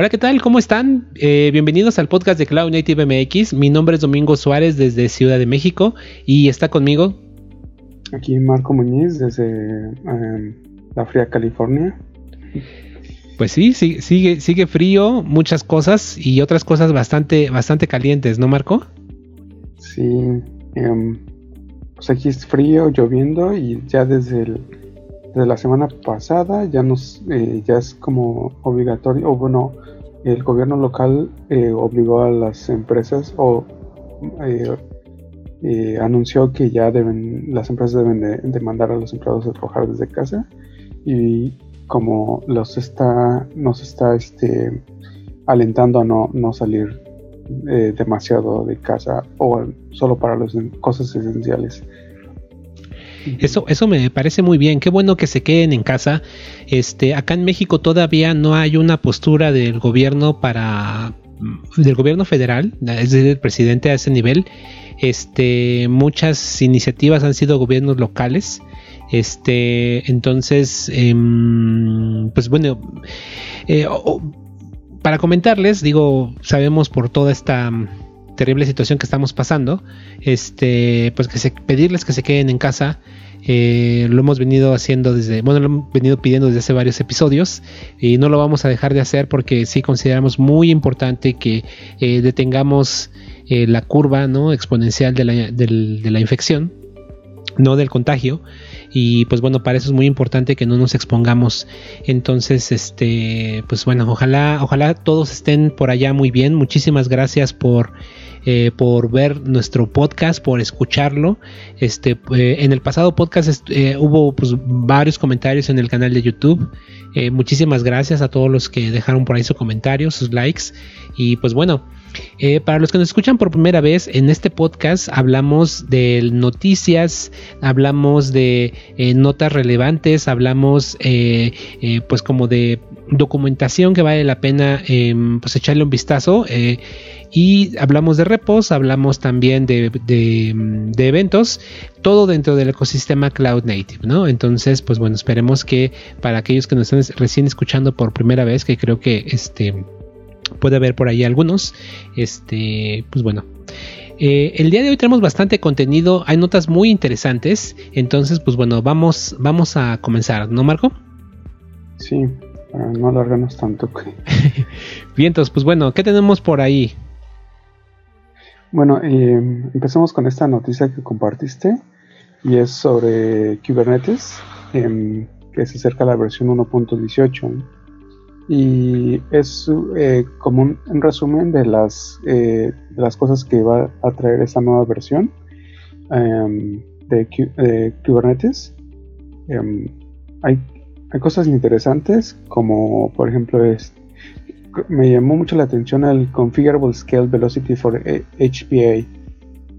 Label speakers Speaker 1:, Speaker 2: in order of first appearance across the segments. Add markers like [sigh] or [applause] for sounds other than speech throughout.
Speaker 1: Hola, ¿qué tal? ¿Cómo están? Eh, bienvenidos al podcast de Cloud Native MX. Mi nombre es Domingo Suárez desde Ciudad de México y está conmigo.
Speaker 2: Aquí Marco Muñiz desde em, la fría California.
Speaker 1: Pues sí, sigue, sigue frío, muchas cosas y otras cosas bastante, bastante calientes, ¿no, Marco?
Speaker 2: Sí, em, pues aquí es frío, lloviendo y ya desde el desde la semana pasada ya nos eh, es como obligatorio o bueno el gobierno local eh, obligó a las empresas o eh, anunció que ya deben las empresas deben de, mandar a los empleados a trabajar desde casa y como los está nos está este alentando a no, no salir demasiado de casa o solo para las cosas esenciales
Speaker 1: eso, eso me parece muy bien. Qué bueno que se queden en casa. Este, acá en México todavía no hay una postura del gobierno para del gobierno federal, es decir, el presidente a ese nivel. Este, muchas iniciativas han sido gobiernos locales. Este, entonces, em, pues bueno, eh, para comentarles, digo, sabemos por toda esta terrible situación que estamos pasando, este, pues que se, pedirles que se queden en casa. Eh, lo hemos venido haciendo desde, bueno, lo hemos venido pidiendo desde hace varios episodios y no lo vamos a dejar de hacer porque sí consideramos muy importante que eh, detengamos eh, la curva ¿no? exponencial de la, de la infección, no del contagio y pues bueno para eso es muy importante que no nos expongamos entonces este pues bueno ojalá ojalá todos estén por allá muy bien muchísimas gracias por eh, por ver nuestro podcast, por escucharlo. Este, eh, en el pasado podcast eh, hubo pues, varios comentarios en el canal de YouTube. muchísimas gracias a todos los que dejaron por ahí su comentario, sus likes. Y pues bueno, para los que nos escuchan por primera vez, en este podcast hablamos de noticias, hablamos de notas relevantes, hablamos pues como de documentación que vale la pena em, pues echarle un vistazo. Y hablamos de repos, hablamos también de, eventos, todo dentro del ecosistema Cloud Native, ¿no? Entonces, pues bueno, esperemos que para aquellos que nos están recién escuchando por primera vez, que creo que este puede haber por ahí algunos, este, pues bueno. Eh, el día de hoy tenemos bastante contenido, hay notas muy interesantes, entonces pues bueno, vamos, vamos a comenzar, ¿no Marco?
Speaker 2: Sí, para no alargarnos tanto. [laughs]
Speaker 1: Vientos, pues bueno, ¿qué tenemos por ahí?
Speaker 2: Bueno, eh, empecemos con esta noticia que compartiste y es sobre Kubernetes, em, que se acerca a la versión 1.18 y es eh, como un, resumen de las, eh, de las cosas que va a traer esta nueva versión em, de, Kubernetes. Em, hay, hay cosas interesantes como por ejemplo es me llamó mucho la atención el Configurable Scale Velocity for HPA.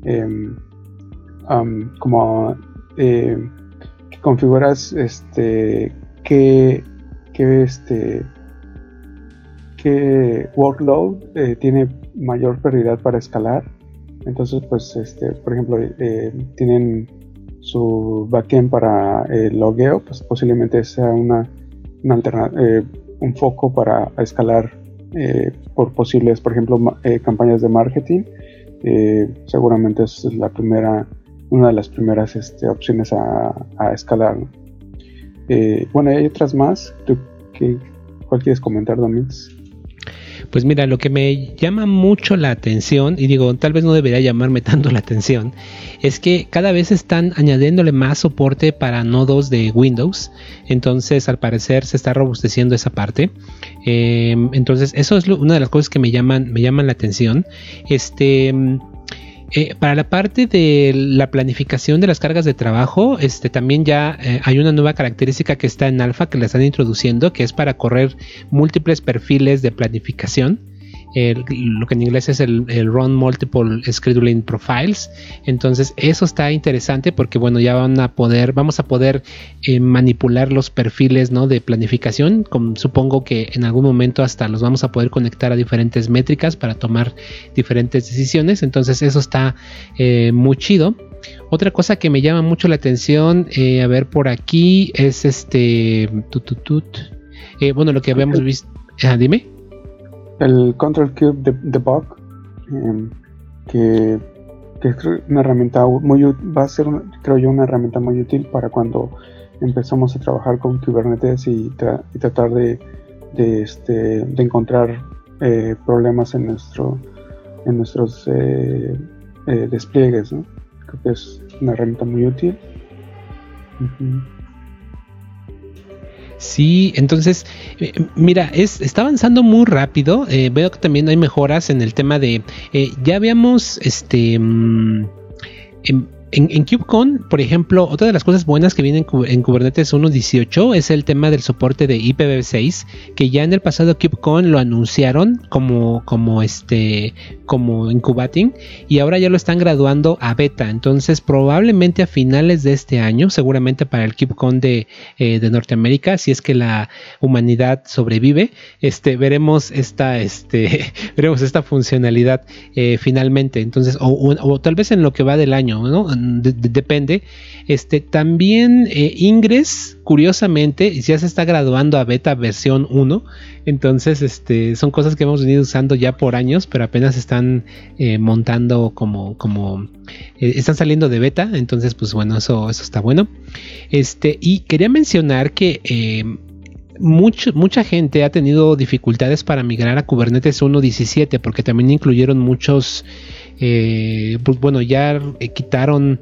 Speaker 2: Em, como eh, que configuras este qué, este qué workload eh, tiene mayor prioridad para escalar. Entonces, pues, este, por ejemplo, eh, tienen su backend para el logueo, pues posiblemente sea una, una un foco para escalar eh, por posibles, por ejemplo, eh, campañas de marketing. Eh, seguramente es la primera, una de las primeras este, opciones a, escalar. bueno, hay otras más. ¿Tú, qué, ¿Cuál quieres comentar, Domínguez?
Speaker 1: Pues mira, lo que me llama mucho la atención, y digo, tal vez no debería llamarme [laughs] tanto la atención, es que cada vez están añadiéndole más soporte para nodos de Windows. Entonces, al parecer, se está robusteciendo esa parte. Em, entonces, eso es una de las cosas que me llaman, me llaman la atención. Este. Eh, para la parte de la planificación de las cargas de trabajo, este, también ya eh, hay una nueva característica que está en alfa que la están introduciendo, que es para correr múltiples perfiles de planificación lo que en inglés es el, Run Multiple Scheduling Profiles. Entonces, eso está interesante porque, bueno, ya van a poder, vamos a poder eh, manipular los perfiles ¿no? de planificación. supongo que en algún momento hasta los vamos a poder conectar a diferentes métricas para tomar diferentes decisiones. Entonces, eso está eh, muy chido. Otra cosa que me llama mucho la atención, eh, a ver por aquí, es este. Tut, bueno, lo que habíamos visto. Ah, dime.
Speaker 2: El Control Cube de, Debug, em, que, es una herramienta muy va a ser, creo yo, una herramienta muy útil para cuando empezamos a trabajar con Kubernetes y, tratar de, este, de encontrar eh, problemas en nuestro en nuestros eh, eh, despliegues. Creo que es una herramienta muy útil.
Speaker 1: Sí, entonces, mira, es, está avanzando muy rápido. veo que también hay mejoras en el tema de. ya habíamos este. Mm, em, en, KubeCon, por ejemplo, otra de las cosas buenas que vienen en Kubernetes 1.18 es el tema del soporte de IPv6, que ya en el pasado KubeCon lo anunciaron como, como este, como incubating y ahora ya lo están graduando a beta. Entonces, probablemente a finales de este año, seguramente para el KubeCon de, eh, de Norteamérica, si es que la humanidad sobrevive, este, veremos esta, este, [laughs] veremos esta funcionalidad eh, finalmente. Entonces, o, o, tal vez en lo que va del año, ¿no? Depende. Este, también eh, Ingress, curiosamente, ya se está graduando a beta versión 1. Entonces, este, son cosas que hemos venido usando ya por años, pero apenas están eh, montando como, como eh, están saliendo de beta. Entonces, pues bueno, eso, eso está bueno. Este, y quería mencionar que mucha gente ha tenido dificultades para migrar a Kubernetes 1.17 porque también incluyeron muchos eh, pues bueno, ya eh, quitaron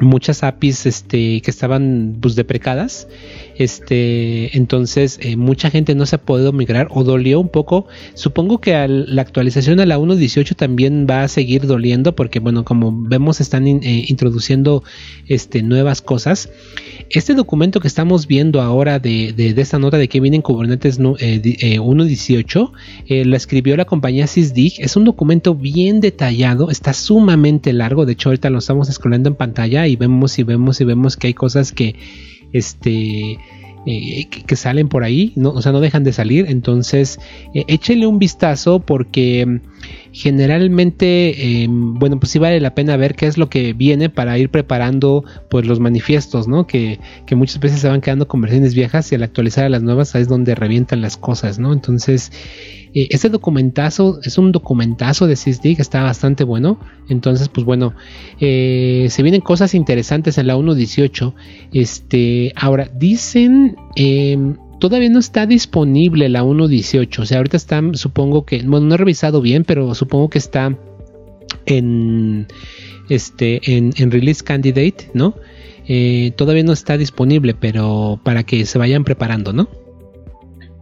Speaker 1: muchas APIs este, que estaban pues deprecadas este, entonces, eh, mucha gente no se ha podido migrar o dolió un poco. Supongo que la actualización a la 1.18 también va a seguir doliendo porque, bueno, como vemos, están introduciendo este, nuevas cosas. Este documento que estamos viendo ahora de, esta nota de que viene en Kubernetes 1.18, eh, la escribió la compañía Sysdig. Es un documento bien detallado, está sumamente largo. De hecho, ahorita lo estamos scrollando en pantalla y vemos y vemos y vemos que hay cosas que este, eh, que, salen por ahí, no, o sea, no dejan de salir. Entonces, eh, échenle un vistazo porque mm, generalmente, em, bueno, pues sí vale la pena ver qué es lo que viene para ir preparando pues los manifiestos, ¿no? Que, que muchas veces se van quedando con versiones viejas y al actualizar a las nuevas es donde revientan las cosas, ¿no? Entonces, eh, este documentazo es un documentazo de SysD que está bastante bueno. Entonces, pues bueno, eh, se vienen cosas interesantes en la 1.18. Este, ahora, dicen, em, todavía no está disponible la 1.18. O sea, ahorita está, supongo que, bueno, no he revisado bien, pero supongo que está en, este, en, release candidate, ¿no? Eh, todavía no está disponible, pero para que se vayan preparando, ¿no?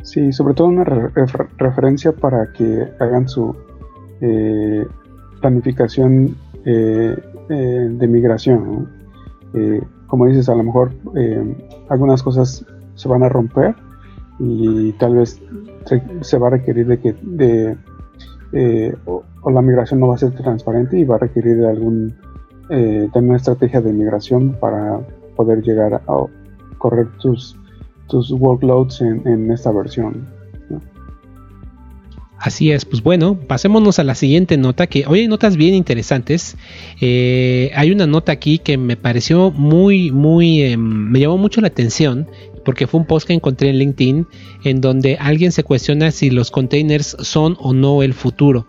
Speaker 2: Sí, sobre todo una referencia para que hagan su eh, planificación eh, eh, de migración. como dices, a lo mejor algunas cosas se van a romper y tal vez se, va a requerir de que de, o, la migración no va a ser transparente y va a requerir de algún de una estrategia de migración para poder llegar a correr tus tus workloads en, esta versión.
Speaker 1: Así es, pues bueno, pasémonos a la siguiente nota, que hoy hay notas bien interesantes. Eh, hay una nota aquí que me pareció muy, muy, em, me llamó mucho la atención, porque fue un post que encontré en LinkedIn, en donde alguien se cuestiona si los containers son o no el futuro.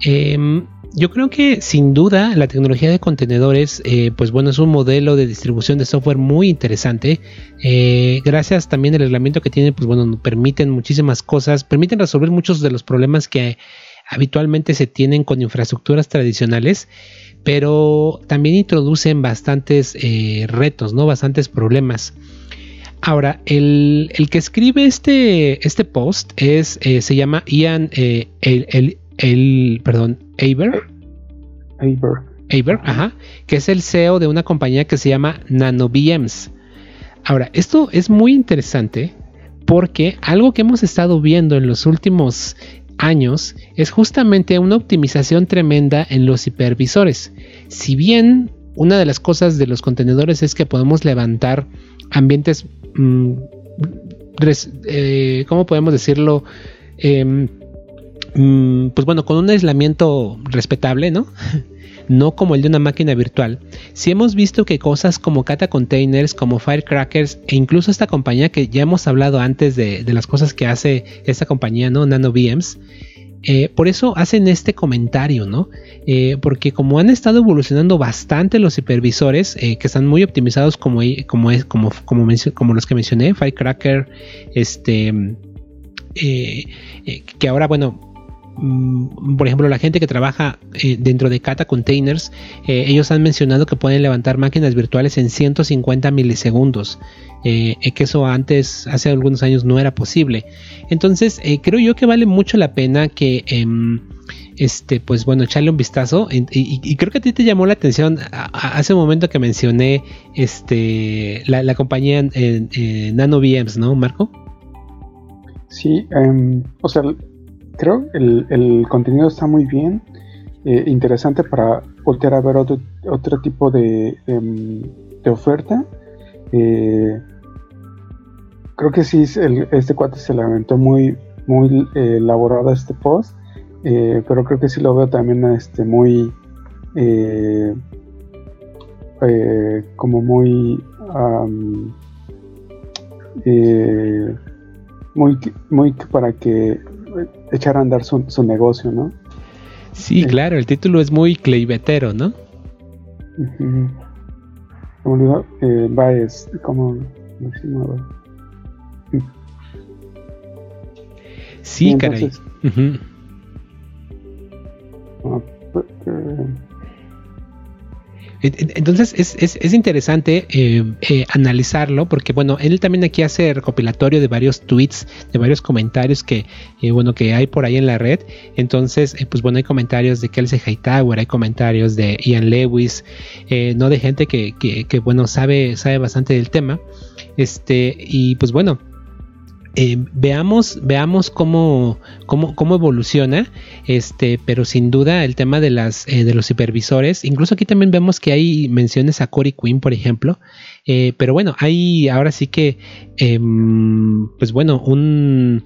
Speaker 1: Em, yo creo que sin duda la tecnología de contenedores, eh, pues bueno, es un modelo de distribución de software muy interesante. Eh, gracias también al reglamento que tiene, pues bueno, permiten muchísimas cosas, permiten resolver muchos de los problemas que habitualmente se tienen con infraestructuras tradicionales, pero también introducen bastantes eh, retos, ¿no? Bastantes problemas. Ahora, el, que escribe este, este post es, se llama Ian el, el, el, perdón, Aber. Aber. ajá, que es el CEO de una compañía que se llama NanoVMs. Ahora, esto es muy interesante porque algo que hemos estado viendo en los últimos años es justamente una optimización tremenda en los hipervisores. Si bien una de las cosas de los contenedores es que podemos levantar ambientes, mm, eh, ¿cómo podemos decirlo? Em, pues bueno, con un aislamiento respetable, ¿no? [laughs] no como el de una máquina virtual. Si hemos visto que cosas como Kata Containers, como Firecrackers e incluso esta compañía que ya hemos hablado antes de, las cosas que hace esta compañía, ¿no? Nano VMs, eh, por eso hacen este comentario, ¿no? Eh, porque como han estado evolucionando bastante los hipervisores, que están muy optimizados como, como, como, como, como los que mencioné, Firecracker, este, que ahora, bueno, Mm, por ejemplo, la gente que trabaja eh, dentro de Kata Containers, eh, ellos han mencionado que pueden levantar máquinas virtuales en 150 milisegundos, eh, que eso antes, hace algunos años, no era posible. Entonces, creo yo que vale mucho la pena que, em, este, pues bueno, echarle un vistazo. Y, creo que a ti te llamó la atención hace un momento que mencioné, este, la, compañía Nano VMs, ¿no, Marco?
Speaker 2: Sí, em, o sea, creo el, el contenido está muy bien, eh, interesante para voltear a ver otro, otro tipo de, em, de oferta. Eh, creo que sí, este cuate se le aventó muy, muy eh, elaborado este post, pero creo que sí lo veo también este, muy, como muy, muy, muy para que echar a andar su, negocio, ¿no?
Speaker 1: Sí, claro, el título es muy cleivetero, ¿no?
Speaker 2: Como digo, eh, Baez, como decimos.
Speaker 1: Sí, caray.
Speaker 2: Eh,
Speaker 1: entonces es, interesante eh, eh, analizarlo porque bueno, él también aquí hace recopilatorio de varios tweets, de varios comentarios que eh, bueno que hay por ahí en la red. Entonces, pues bueno, hay comentarios de Kelsey Hightower, hay comentarios de Ian Lewis, no de gente que, que, bueno sabe, sabe bastante del tema. Este, y pues bueno, eh, veamos, veamos cómo, cómo, evoluciona, este, pero sin duda el tema de las eh, de los supervisores, incluso aquí también vemos que hay menciones a Cory Quinn, por ejemplo, eh, pero bueno, hay ahora sí que, em, pues bueno, un,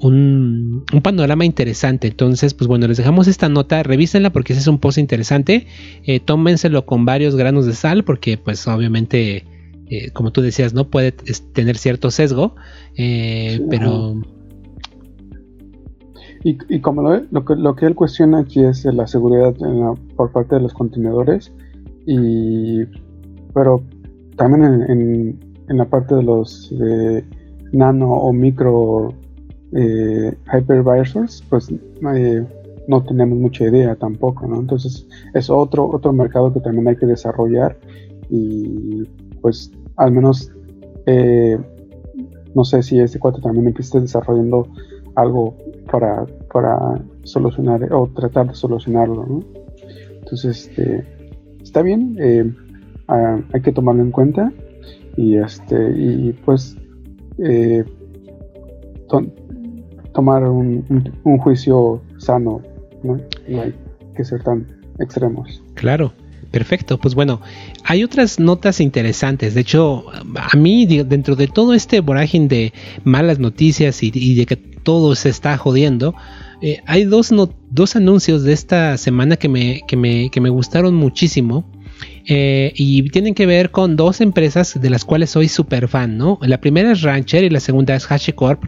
Speaker 1: un, un, panorama interesante. Entonces, pues bueno, les dejamos esta nota, revísenla porque ese es un post interesante, tómenselo con varios granos de sal porque pues obviamente eh, como tú decías, no puede tener cierto sesgo, eh, pero...
Speaker 2: Y, como lo, que, lo que él cuestiona aquí es la seguridad por parte de los contenedores, y, pero también en, en, la parte de los nano o micro eh, hypervisors, pues no tenemos mucha idea tampoco, ¿no? Entonces es otro, otro mercado que también hay que desarrollar y pues al menos eh, no sé si este cuate también empieza desarrollando algo para, para solucionar o tratar de solucionarlo. Entonces, este, está bien, eh, ah, hay que tomarlo en cuenta y este y pues eh, tomar un, un, juicio sano, ¿no? no hay que ser tan extremos.
Speaker 1: Claro, Perfecto, pues bueno, hay otras notas interesantes. De hecho, a mí, dentro de todo este vorágine de malas noticias y, de que todo se está jodiendo, eh, hay dos, dos anuncios de esta semana que me, que me, que me gustaron muchísimo. Eh, y tienen que ver con dos empresas de las cuales soy súper fan, ¿no? La primera es Rancher y la segunda es HashiCorp.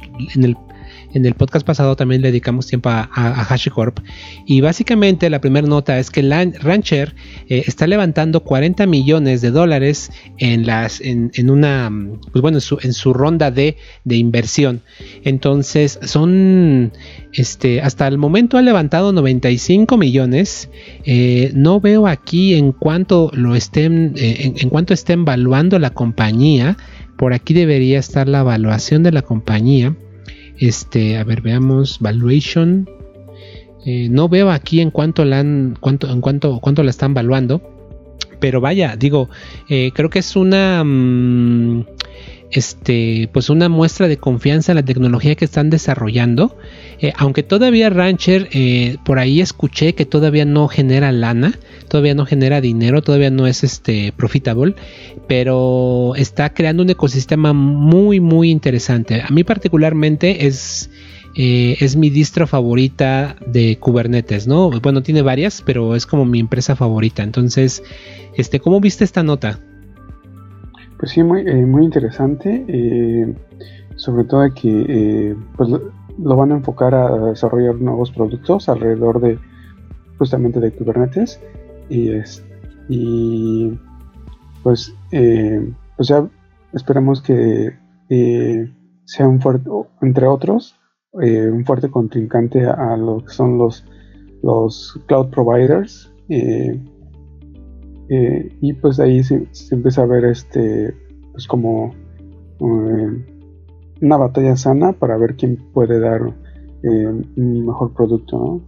Speaker 1: En el podcast pasado también le dedicamos tiempo a, HashiCorp. Y básicamente la primera nota es que Rancher eh, está levantando 40 millones de dólares en, una, pues bueno, en su, ronda de, inversión. Entonces son, este, hasta el momento ha levantado 95 millones. Eh, no veo aquí en cuánto lo estén, eh, en cuánto estén evaluando la compañía. Por aquí debería estar la evaluación de la compañía. Este, a ver, veamos, valuation. Eh, no veo aquí en cuánto la han, cuánto, en cuánto, cuánto la están valuando. Pero vaya, digo, eh, creo que es una mm, este, pues una muestra de confianza en la tecnología que están desarrollando. Eh, aunque todavía Rancher, por ahí escuché que todavía no genera lana, todavía no genera dinero, todavía no es este profitable, pero está creando un ecosistema muy, muy interesante. A mí particularmente es, eh, es mi distro favorita de Kubernetes, ¿no? Bueno, tiene varias, pero es como mi empresa favorita. Entonces, este, ¿cómo viste esta nota?
Speaker 2: Pues sí, muy, eh, interesante. Eh, sobre todo que pues, lo van a enfocar a desarrollar nuevos productos alrededor de justamente de Kubernetes y, es, y pues, eh, pues ya esperemos que eh, sea un fuerte, entre otros, eh, un fuerte contrincante a, lo que son los, los cloud providers. Y pues de ahí se, empieza a ver este, pues como una batalla sana para ver quién puede dar un mejor producto,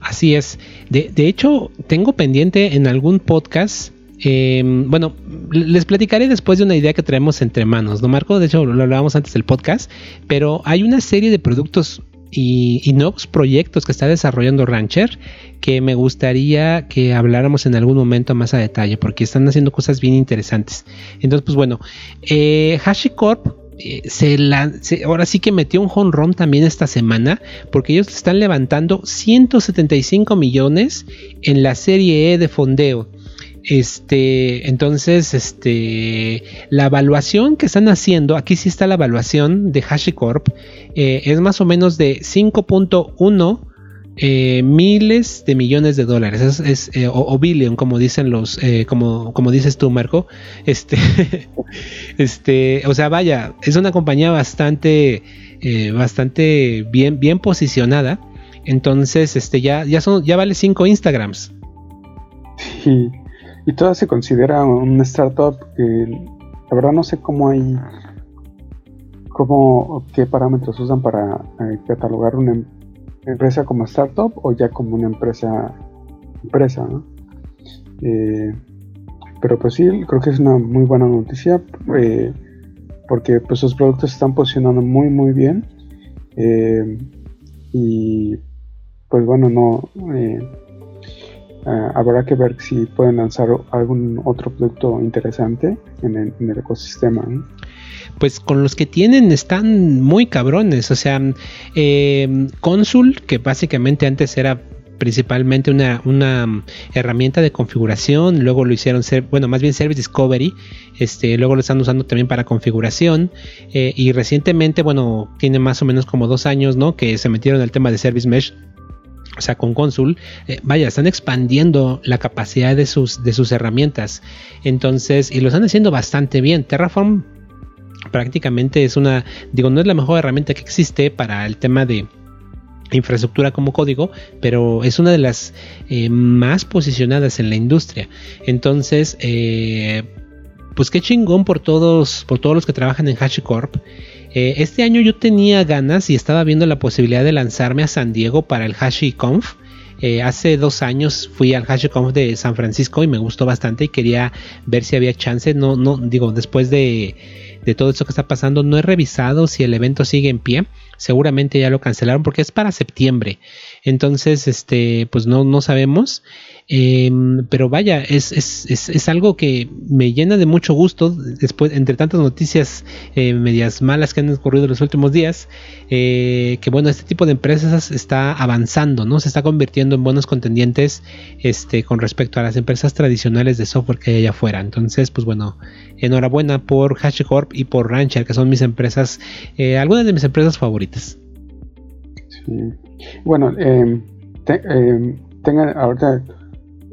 Speaker 1: Así es. De, de, hecho, tengo pendiente en algún podcast Em, bueno, les platicaré después de una idea que traemos entre manos, ¿no, Marco? De hecho, lo hablábamos antes del podcast, pero hay una serie de productos y, nuevos proyectos que está desarrollando Rancher que me gustaría que habláramos en algún momento más a detalle, porque están haciendo cosas bien interesantes. Entonces, pues bueno, eh, HashiCorp eh, se, ahora sí que metió un home run también esta semana porque ellos están levantando 175 millones en la serie E de fondeo este, entonces, este, la evaluación que están haciendo, aquí sí está la evaluación de HashiCorp, eh, es más o menos de 5.1 eh, miles de millones de dólares, es, eh, o, billion, como dicen los, como, dices tú, Marco. Este, [laughs] este, o sea, vaya, es una compañía bastante, bastante bien, bien posicionada. Entonces, este, ya, ya son, ya vale 5 Instagrams.
Speaker 2: Sí y toda se considera una startup que la verdad no sé cómo hay cómo qué parámetros usan para eh, catalogar una em, empresa como startup o ya como una empresa empresa eh, pero pues sí creo que es una muy buena noticia eh, porque pues sus productos están posicionando muy muy bien y pues bueno no Ah, habrá que ver si pueden lanzar algún otro producto interesante en el, ecosistema.
Speaker 1: Pues con los que tienen están muy cabrones. O sea, eh, Consul, que básicamente antes era principalmente una, una, herramienta de configuración, luego lo hicieron ser, bueno, más bien Service Discovery, este, luego lo están usando también para configuración eh, y recientemente, bueno, tiene más o menos como dos años, ¿no? Que se metieron al tema de Service Mesh o sea, con Consul, eh, vaya, están expandiendo la capacidad de sus, de sus herramientas. Entonces, y lo están haciendo bastante bien. Terraform prácticamente es una, digo, no es la mejor herramienta que existe para el tema de infraestructura como código, pero es una de las eh, más posicionadas en la industria. Entonces, eh, pues qué chingón por todos, por todos los que trabajan en HashiCorp. Eh, este año yo tenía ganas y estaba viendo la posibilidad de lanzarme a San Diego para el HashiConf. Eh, hace dos años fui al HashiConf de San Francisco y me gustó bastante y quería ver si había chance. No, no, digo, después de, de todo esto que está pasando, no he revisado si el evento sigue en pie. Seguramente ya lo cancelaron porque es para septiembre. Entonces, este, pues no, no sabemos. Em, pero vaya, es, es, es, algo que me llena de mucho gusto después, entre tantas noticias eh, medias malas que han ocurrido en los últimos días, eh, que bueno, este tipo de empresas está avanzando, ¿no? Se está convirtiendo en buenos contendientes este, con respecto a las empresas tradicionales de software que hay allá afuera. Entonces, pues bueno, enhorabuena por HashiCorp y por Rancher, que son mis empresas, eh, algunas de mis empresas favoritas.
Speaker 2: Bueno, eh, tengan ahorita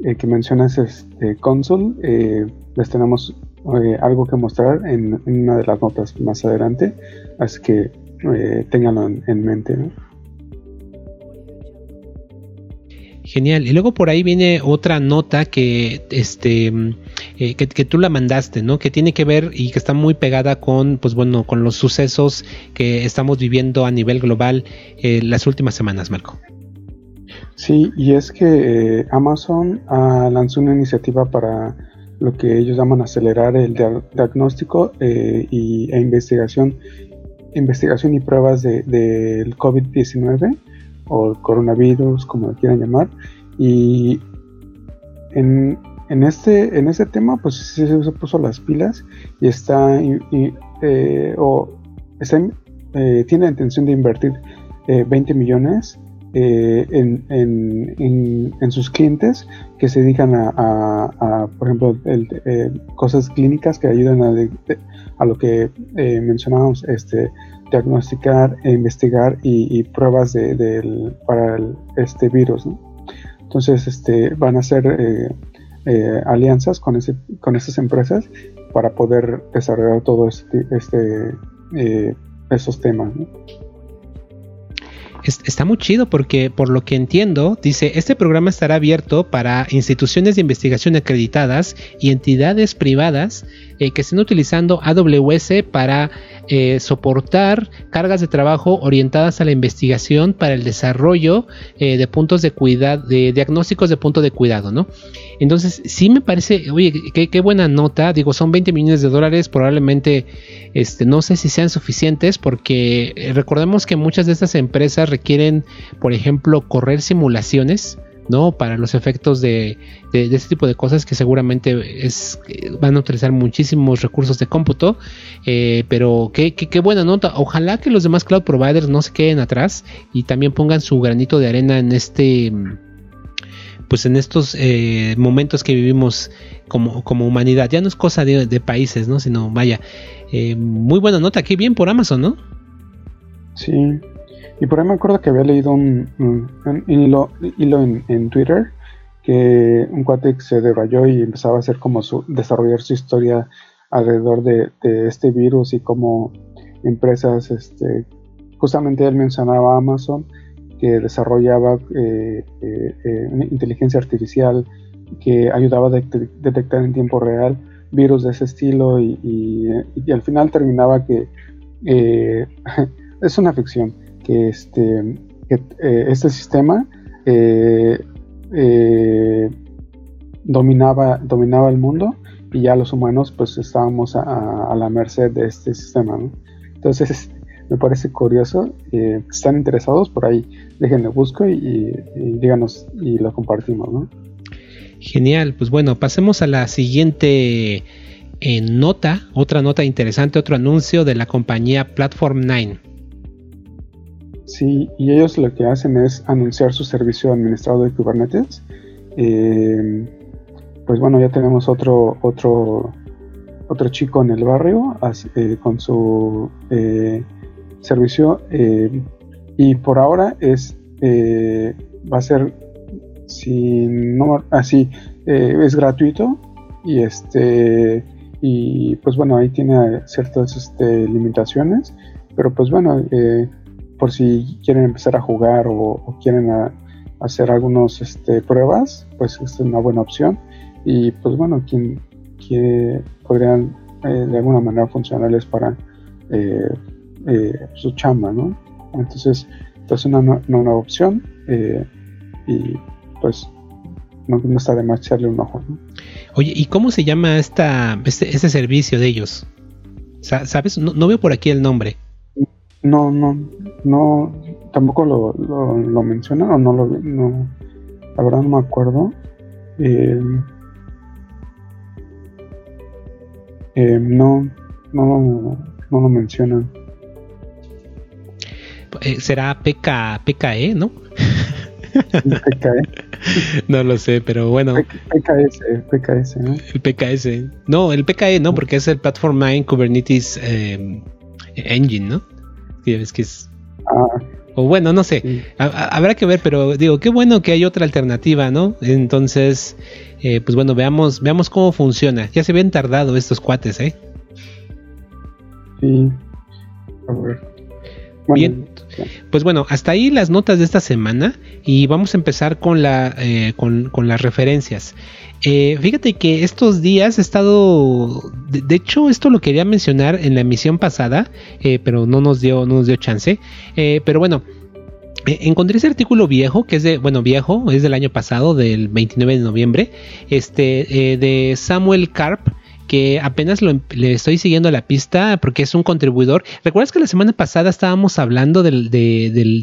Speaker 2: eh, que mencionas este console, eh, les tenemos eh, algo que mostrar en, una de las notas más adelante, así que ténganlo en, mente.
Speaker 1: Genial. Y luego por ahí viene otra nota que, este, que, tú la mandaste, ¿no? Que tiene que ver y que está muy pegada con, pues bueno, con los sucesos que estamos viviendo a nivel global las últimas semanas, Marco.
Speaker 2: Sí, y es que eh, Amazon ah, lanzó una iniciativa para lo que ellos llaman acelerar el diagnóstico eh, y, e investigación, investigación y pruebas del de, COVID-19 o el coronavirus, como lo quieran llamar. Y en, en, este, en este tema, pues sí se puso las pilas y está, eh, o está tiene la intención de invertir 20 millones eh, en, sus clientes que se dedican a, por ejemplo, eh, cosas clínicas que ayudan a, lo que eh, mencionábamos, este, diagnosticar e investigar y, pruebas de, para este virus. Entonces, este, van a hacer alianzas con, ese, con esas empresas para poder desarrollar todo este, este esos temas.
Speaker 1: Está muy chido porque por lo que entiendo, dice, este programa estará abierto para instituciones de investigación acreditadas y entidades privadas eh, que estén utilizando AWS para eh, soportar cargas de trabajo orientadas a la investigación para el desarrollo eh, de puntos de cuidado, de diagnósticos de punto de cuidado, ¿no? Entonces, sí me parece, oye, qué, buena nota, digo, son 20 millones de dólares, probablemente, este, no sé si sean suficientes, porque recordemos que muchas de estas empresas requieren, por ejemplo, correr simulaciones ¿no? Para los efectos de, este tipo de cosas que seguramente van a utilizar muchísimos recursos de cómputo, eh, pero qué, qué, buena nota. Ojalá que los demás cloud providers no se queden atrás y también pongan su granito de arena en este pues en estos eh, momentos que vivimos como, como humanidad. Ya no es cosa de, países, ¿no? Sino, vaya, eh, muy buena nota, qué bien por Amazon, ¿no?
Speaker 2: Sí, y por ahí me acuerdo que había leído un, hilo, en, Twitter que un cuate se derrayó y empezaba a hacer como su, desarrollar su historia alrededor de, este virus y cómo empresas, este, justamente él mencionaba Amazon, que desarrollaba eh, eh, eh, inteligencia artificial que ayudaba a detectar en tiempo real virus de ese estilo y al final terminaba que [laughs] es una ficción que este, eh, este sistema eh, eh, dominaba, dominaba el mundo y ya los humanos pues estábamos a, la merced de este sistema. Entonces me parece curioso. están interesados por ahí, déjenle busco y, díganos y lo compartimos.
Speaker 1: Genial, pues bueno, pasemos a la siguiente nota, otra nota interesante, otro anuncio de la compañía Platform 9.
Speaker 2: Sí, y ellos lo que hacen es anunciar su servicio administrado de Kubernetes. Eh, pues bueno, ya tenemos otro, otro, otro chico en el barrio eh, con su eh, servicio y por ahora es va a ser si no así es gratuito y este y pues bueno ahí tiene ciertas este, limitaciones pero pues bueno por si quieren empezar a jugar o, quieren hacer algunas este, pruebas, pues es una buena opción. Y pues bueno, quien, podrían eh, de alguna manera funcionarles para eh, eh, su chamba, ¿no? Entonces, es una, nueva opción y pues no, está de más echarle un ojo.
Speaker 1: Oye, ¿y cómo se llama esta, este, este servicio de ellos? ¿Sabes? no, veo por aquí el nombre.
Speaker 2: No, no, no, tampoco lo, lo, mencionan o no lo, no, la verdad no me acuerdo. Eh, eh, no, no, no lo mencionan.
Speaker 1: Eh, será PK, PKE, ¿no? PKE. [laughs] no lo sé, pero bueno.
Speaker 2: PKS, PKS, ¿no?
Speaker 1: El PKS. No, el PKE no, porque es el Platform 9 Kubernetes Engine, ¿no? Que es... Ah. o bueno, no sé, habrá que ver, pero digo, qué bueno que hay otra alternativa, ¿no? Entonces, eh, pues bueno, veamos, veamos cómo funciona. Ya se habían tardado estos cuates, ¿eh?
Speaker 2: Sí. A ver.
Speaker 1: Bien. Pues bueno, hasta ahí las notas de esta semana y vamos a empezar con, eh, las referencias. Eh, fíjate que estos días he estado, de, hecho esto lo quería mencionar en la emisión pasada, eh, pero no nos dio, no nos dio chance. Pero bueno, encontré ese artículo viejo, que es de, bueno, viejo, es del año pasado, del 29 de noviembre, este, de Samuel Karp, que apenas lo, em, le estoy siguiendo la pista porque es un contribuidor. ¿Recuerdas que la semana pasada estábamos hablando de,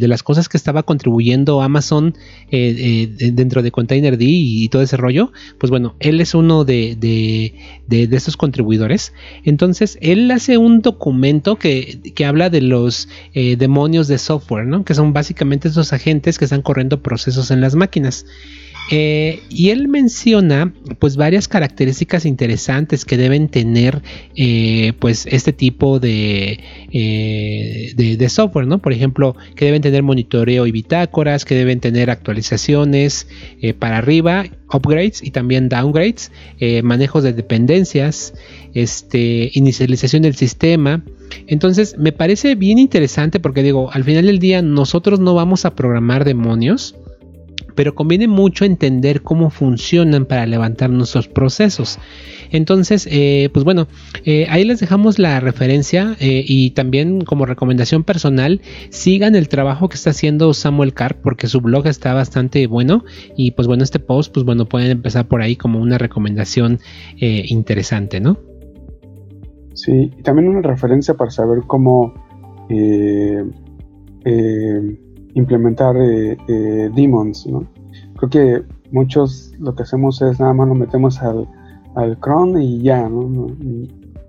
Speaker 1: las cosas que estaba contribuyendo Amazon eh, eh, dentro de Container D y, todo ese rollo? Pues bueno, él es uno de, de, esos contribuidores. Entonces, él hace un documento que, que habla de los eh, demonios de software, ¿no? Que son básicamente esos agentes que están corriendo procesos en las máquinas. Eh, y él menciona pues varias características interesantes que deben tener eh, pues este tipo de, eh, de, software, ¿no? Por ejemplo, que deben tener monitoreo y bitácoras, que deben tener actualizaciones para arriba, upgrades y también downgrades, manejos de dependencias, este, inicialización del sistema. Entonces me parece bien interesante porque digo, al final del día nosotros no vamos a programar demonios, pero conviene mucho entender cómo funcionan para levantar nuestros procesos. Entonces, eh, pues bueno, eh, ahí les dejamos la referencia eh, y también como recomendación personal, sigan el trabajo que está haciendo Samuel Carr porque su blog está bastante bueno y pues bueno, este post, pues bueno, pueden empezar por ahí como una recomendación interesante, ¿no?
Speaker 2: Sí, y también una referencia para saber cómo implementar eh, eh, demons, ¿no? Creo que muchos lo que hacemos es nada más lo metemos al, al cron y ya.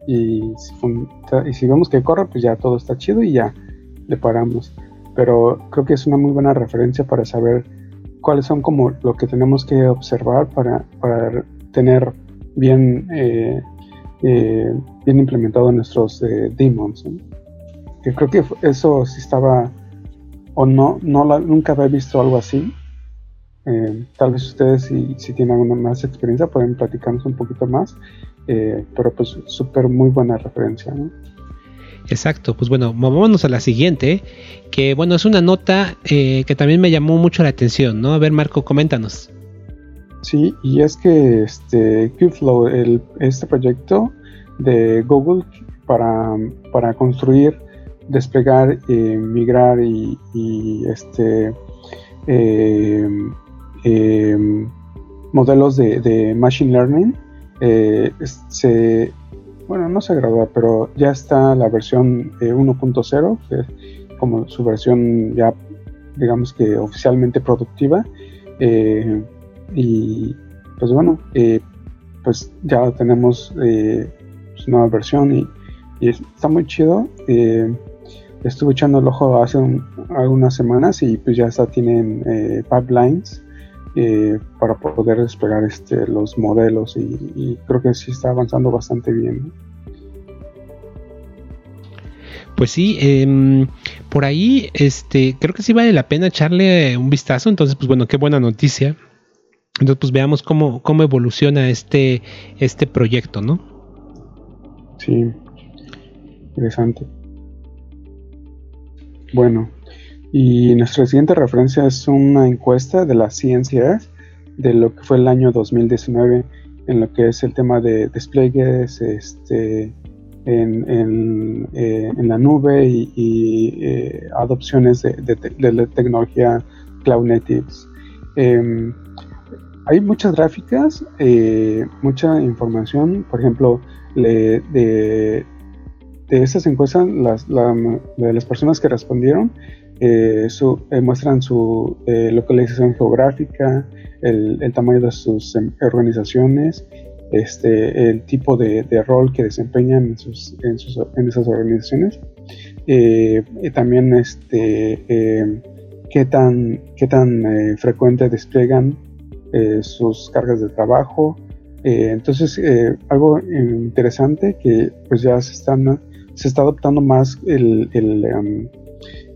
Speaker 2: Y, si vemos que corre, pues ya todo está chido y ya le paramos. Pero creo que es una muy buena referencia para saber cuáles son como lo que tenemos que observar para, para tener bien, eh, bien implementado nuestros demons. creo que eso sí estaba o no, no la, nunca había visto algo así. Eh, tal vez ustedes si, si, tienen alguna más experiencia pueden platicarnos un poquito más, eh, pero pues súper muy buena referencia.
Speaker 1: Exacto, pues bueno, vámonos a la siguiente, que bueno, es una nota eh, que también me llamó mucho la atención, ¿no? A ver, Marco, coméntanos.
Speaker 2: Sí, y es que este Qflow, el, este proyecto de Google para, para construir desplegar, eh, migrar y, este eh, em, modelos de, machine learning eh, se bueno no se gradúa pero ya está la versión 1.0 que es como su versión ya digamos que oficialmente productiva y pues bueno pues ya tenemos su nueva versión y está muy chido estuve echando el ojo hace algunas semanas y pues ya está, tienen eh, pipelines eh, para poder desplegar este, los modelos y, creo que sí está avanzando bastante bien.
Speaker 1: Pues sí, em, por ahí este, creo que sí vale la pena echarle un vistazo, entonces pues bueno, qué buena noticia. Entonces pues veamos cómo, cómo evoluciona este, este proyecto, ¿no?
Speaker 2: Sí, interesante. Bueno, y nuestra siguiente referencia es una encuesta de la ciencia de lo que fue el año 2019 en lo que es el tema de despliegues este, en, eh, la nube y, eh, adopciones de, la tecnología cloud natives. Em, hay muchas gráficas, eh, mucha información, por ejemplo, de, de estas encuestas, las, de las personas que respondieron eh, eh, muestran su eh, localización geográfica, el, tamaño de sus em, organizaciones, este, el tipo de, rol que desempeñan en, sus, en, esas organizaciones, y también este, em, qué tan, qué tan frecuente despliegan sus cargas de trabajo. entonces, algo interesante que pues ya se están se está adoptando más el, um,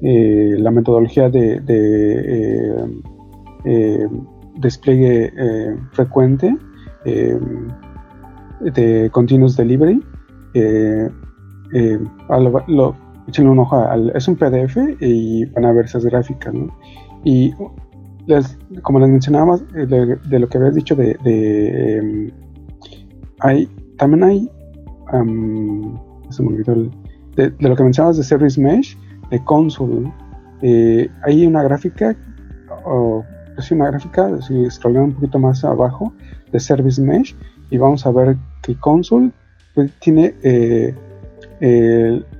Speaker 2: eh, la metodología de, eh, eh, despliegue frecuente de continuous delivery. lo, un ojo es un PDF y van a ver esas gráficas. Y como les mencionaba, de, lo que habías dicho de, em, hay también hay um, de, lo que mencionabas de Service Mesh, de Console. Eh, hay una gráfica, o es una gráfica, si un poquito más abajo, de Service Mesh, y vamos a ver que Console pues, tiene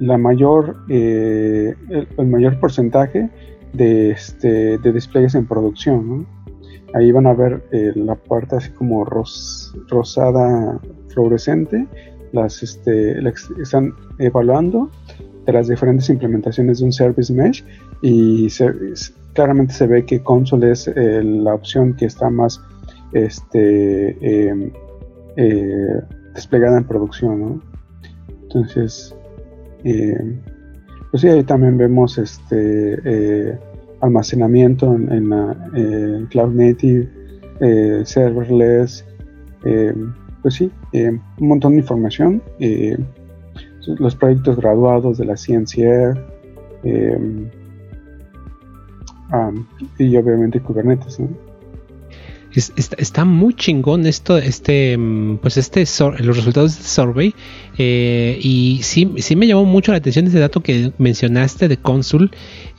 Speaker 2: la mayor, el, mayor porcentaje de, este, de despliegues en producción. Ahí van a ver la parte así como rosada fluorescente, las este, están evaluando de las diferentes implementaciones de un Service Mesh y claramente se ve que Console es eh, la opción que está más este, em, eh, desplegada en producción. Entonces, em, pues sí, ahí también vemos este eh, almacenamiento en, Cloud Native, serverless, em, pues sí, un montón de información los proyectos graduados de la ciencia em, y obviamente Kubernetes.
Speaker 1: Está, muy chingón esto, este, mm, pues este, los resultados de este survey eh, y sí, sí me llamó mucho la atención ese dato que mencionaste de Consul.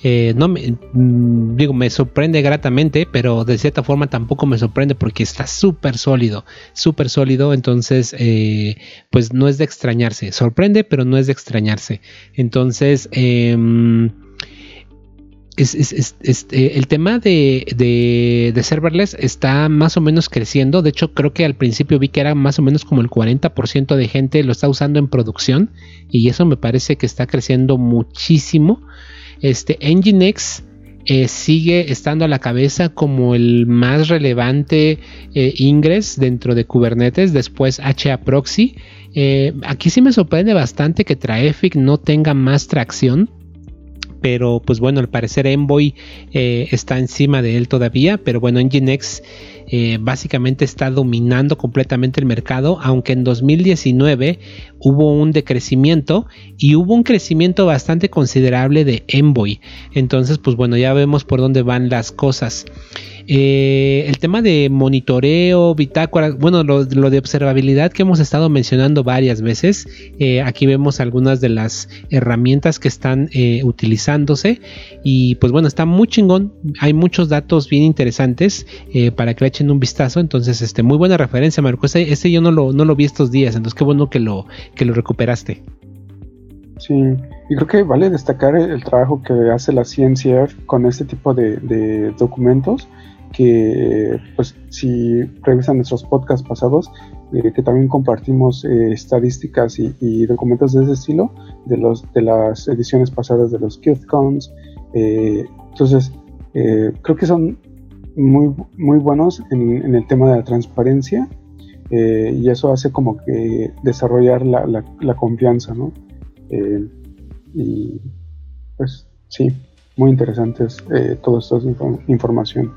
Speaker 1: Eh, no me, mm, digo, me sorprende gratamente, pero de cierta forma tampoco me sorprende porque está súper sólido, súper sólido. Entonces, eh, pues no es de extrañarse. Sorprende, pero no es de extrañarse. Entonces, eh, es, eh, el tema de, serverless está más o menos creciendo. De hecho, creo que al principio vi que era más o menos como el 40% de gente lo está usando en producción. Y eso me parece que está creciendo muchísimo. Este Nginx eh, sigue estando a la cabeza como el más relevante eh, ingress dentro de Kubernetes. Después HA Proxy. aquí sí me sorprende bastante que Traefik no tenga más tracción pero pues bueno, al parecer Envoy eh, está encima de él todavía, pero bueno, Nginx eh, básicamente está dominando completamente el mercado, aunque en 2019 hubo un decrecimiento y hubo un crecimiento bastante considerable de Envoy. Entonces, pues bueno, ya vemos por dónde van las cosas. Eh, el tema de monitoreo, bitácora, bueno, lo, de observabilidad que hemos estado mencionando varias veces. Eh, aquí vemos algunas de las herramientas que están eh, utilizándose. Y pues bueno, está muy chingón. Hay muchos datos bien interesantes para que le echen un vistazo. Entonces, este, muy buena referencia, Marco. Este, yo no lo, no lo vi estos días. Entonces, qué bueno que lo, que lo recuperaste.
Speaker 2: Sí, y creo que vale destacar el, trabajo que hace la ciencia con este tipo de documentos que pues si revisan nuestros podcasts pasados, eh, que también compartimos eh, estadísticas y, documentos de ese estilo de, los, de las ediciones pasadas de los KubeCons. Eh, entonces, creo que son muy, muy buenos en, el tema de la transparencia y eso hace como que desarrollar la, la, confianza, ¿no? y pues sí, muy interesantes toda esta información.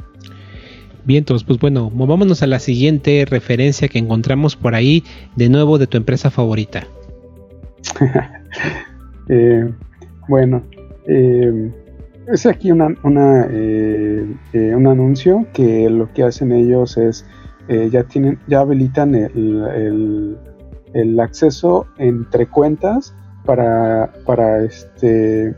Speaker 1: Bien, entonces, pues bueno, movámonos a la siguiente referencia que encontramos por ahí, de nuevo de tu empresa favorita. [laughs]
Speaker 2: Eh, bueno, eh, es aquí una, eh, un anuncio que lo que hacen ellos es ya tienen ya habilitan el, el, acceso entre cuentas para para este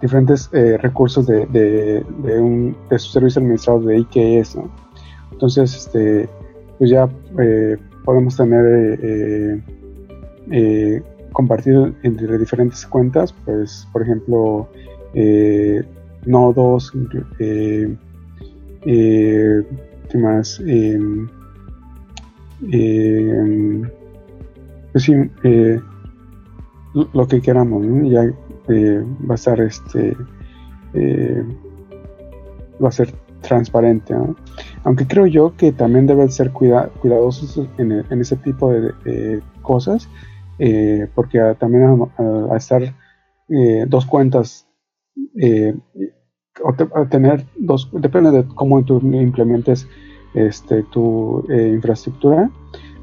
Speaker 2: diferentes eh, recursos de, de, un, de, su servicio administrado de IKS. Entonces, este, pues ya eh, podemos tener eh, compartido entre diferentes cuentas, pues, por ejemplo, nodos, ¿qué más? Pues sí, lo que queramos, ¿no? ya eh, va a estar este eh, va a ser transparente aunque creo yo que también deben ser cuidadosos en, ese tipo de, cosas eh, porque también a, estar dos cuentas o tener dos depende de cómo tú implementes este tu infraestructura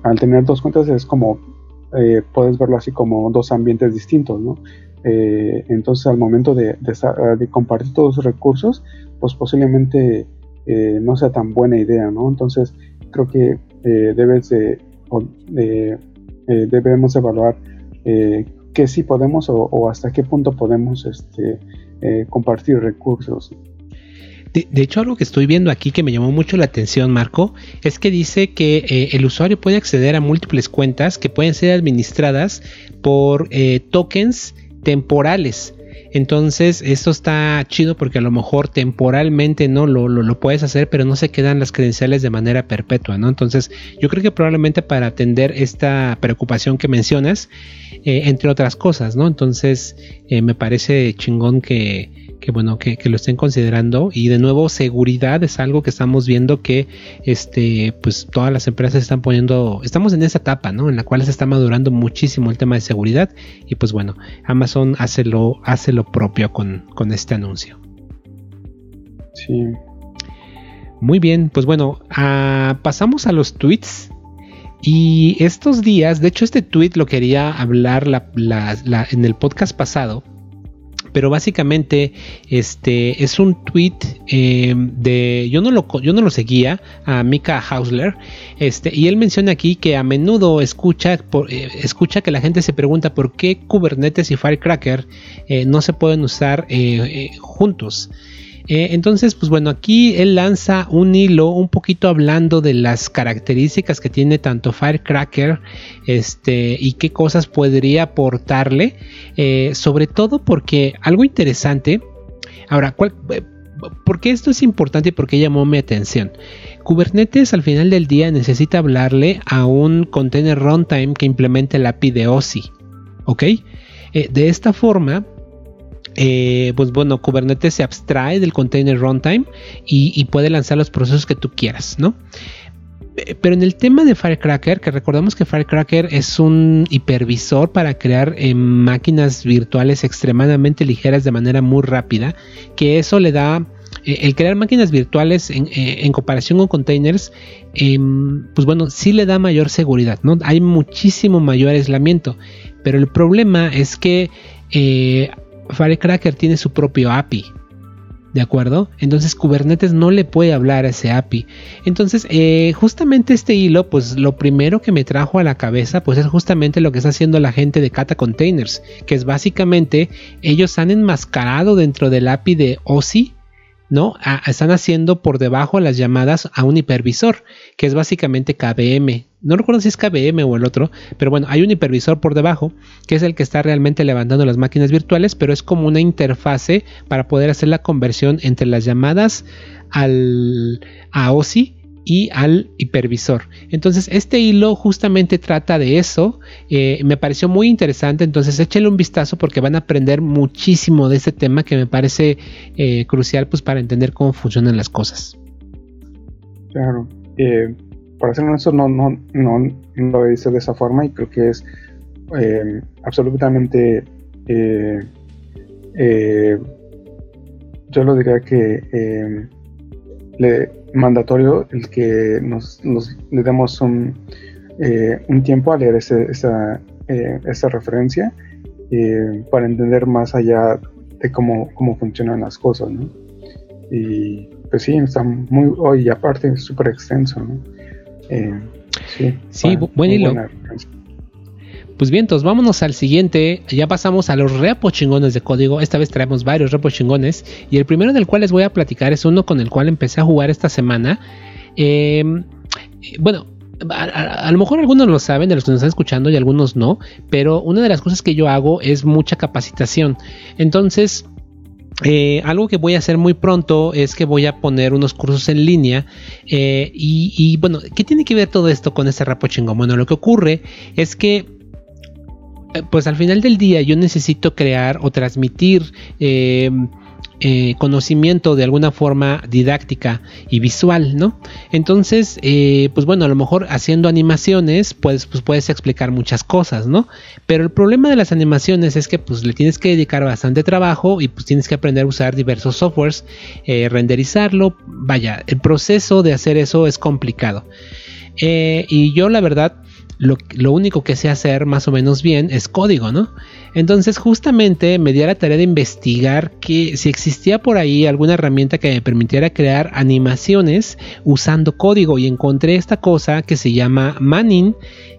Speaker 2: al tener dos cuentas es como puedes verlo así como dos ambientes distintos, ¿no? Eh, entonces al momento de, compartir todos los recursos, pues posiblemente eh, no sea tan buena idea, ¿no? Entonces creo que eh, debes de, debemos evaluar qué sí podemos o, hasta qué punto podemos este, compartir recursos.
Speaker 1: De, hecho, algo que estoy viendo aquí que me llamó mucho la atención, Marco, es que dice que el usuario puede acceder a múltiples cuentas que pueden ser administradas por tokens temporales. Entonces, esto está chido porque a lo mejor temporalmente no lo, lo, puedes hacer, pero no se quedan las credenciales de manera perpetua, ¿no? Entonces, yo creo que probablemente para atender esta preocupación que mencionas, eh, entre otras cosas, ¿no? Entonces, me parece chingón que, que bueno, que, lo estén considerando. Y de nuevo, seguridad es algo que estamos viendo que este, pues todas las empresas están poniendo, estamos en esa etapa, ¿no? En la cual se está madurando muchísimo el tema de seguridad. Y pues bueno, Amazon hace lo, hace lo propio con, con este anuncio.
Speaker 2: Sí.
Speaker 1: Muy bien, pues bueno, ah, pasamos a los tweets. Y estos días, de hecho este tweet lo quería hablar en el podcast pasado, pero básicamente este es un tweet eh, de yo no lo yo no lo seguía a Mika Hausler este y él menciona aquí que a menudo escucha eh, escucha que la gente se pregunta por qué Kubernetes y Firecracker eh, no se pueden usar juntos eh, entonces, pues bueno, aquí él lanza un hilo un poquito hablando de las características que tiene tanto Firecracker este, y qué cosas podría aportarle, eh, sobre todo porque algo interesante, ahora, eh, ¿por qué esto es importante y por qué llamó mi atención? Kubernetes al final del día necesita hablarle a un container runtime que implemente el API de OSI, ¿ok? de esta forma, eh, pues bueno, Kubernetes se abstrae del container runtime y, puede lanzar los procesos que tú quieras, ¿no? Eh, pero en el tema de Firecracker, que recordamos que Firecracker es un hipervisor para crear eh, máquinas virtuales extremadamente ligeras de manera muy rápida, que eso le da el crear máquinas virtuales en, comparación con containers, em, pues bueno, sí le da mayor seguridad, ¿no? Hay muchísimo mayor aislamiento, pero el problema es que Firecracker tiene su propio API. ¿De acuerdo? Entonces Kubernetes no le puede hablar a ese API. Entonces, eh, justamente este hilo, pues lo primero que me trajo a la cabeza, pues es justamente lo que está haciendo la gente de Kata Containers, que es básicamente ellos han enmascarado dentro del API de OSI ¿no? están haciendo por debajo las llamadas a un hipervisor, que es básicamente KVM. No recuerdo si es KVM o el otro, pero bueno, hay un hipervisor por debajo, que es el que está realmente levantando las máquinas virtuales, pero es como una interfase para poder hacer la conversión entre las llamadas al, a OSI y al hipervisor. Entonces, este hilo justamente trata de eso. Eh, me pareció muy interesante. Entonces, échale un vistazo porque van a aprender muchísimo de este tema que me parece eh, crucial pues, para entender cómo funcionan las cosas.
Speaker 2: Claro. Eh, para ser honesto, no, no, no, lo visto de esa forma y creo que es absolutamente. yo lo diría que le, mandatorio el que nos, le demos un, eh, un, tiempo a leer ese, esa, eh, referencia eh, para entender más allá de cómo, cómo funcionan las cosas, ¿no? Y pues sí, está muy, hoy aparte es súper extenso, ¿no?
Speaker 1: sí, sí buen hilo. Pues bien, entonces vámonos al siguiente. Ya pasamos a los repos chingones de código. Esta vez traemos varios repos chingones. Y el primero del cual les voy a platicar es uno con el cual empecé a jugar esta semana. Em, bueno, a, lo mejor algunos lo saben de los que nos están escuchando y algunos no. Pero una de las cosas que yo hago es mucha capacitación. Entonces, eh, algo que voy a hacer muy pronto es que voy a poner unos cursos en línea. Eh, y, bueno, ¿qué tiene que ver todo esto con este repo chingón? Bueno, lo que ocurre es que pues al final del día yo necesito crear o transmitir eh, eh, conocimiento de alguna forma didáctica y visual, ¿no? Entonces, pues bueno, a lo mejor haciendo animaciones, pues, pues, puedes explicar muchas cosas, ¿no? Pero el problema de las animaciones es que pues le tienes que dedicar bastante trabajo y pues tienes que aprender a usar diversos softwares, renderizarlo, vaya, el proceso de hacer eso es complicado. y yo la verdad lo, único que sé hacer más o menos bien es código, ¿no? Entonces justamente me di a la tarea de investigar que si existía por ahí alguna herramienta que me permitiera crear animaciones usando código y encontré esta cosa que se llama Manning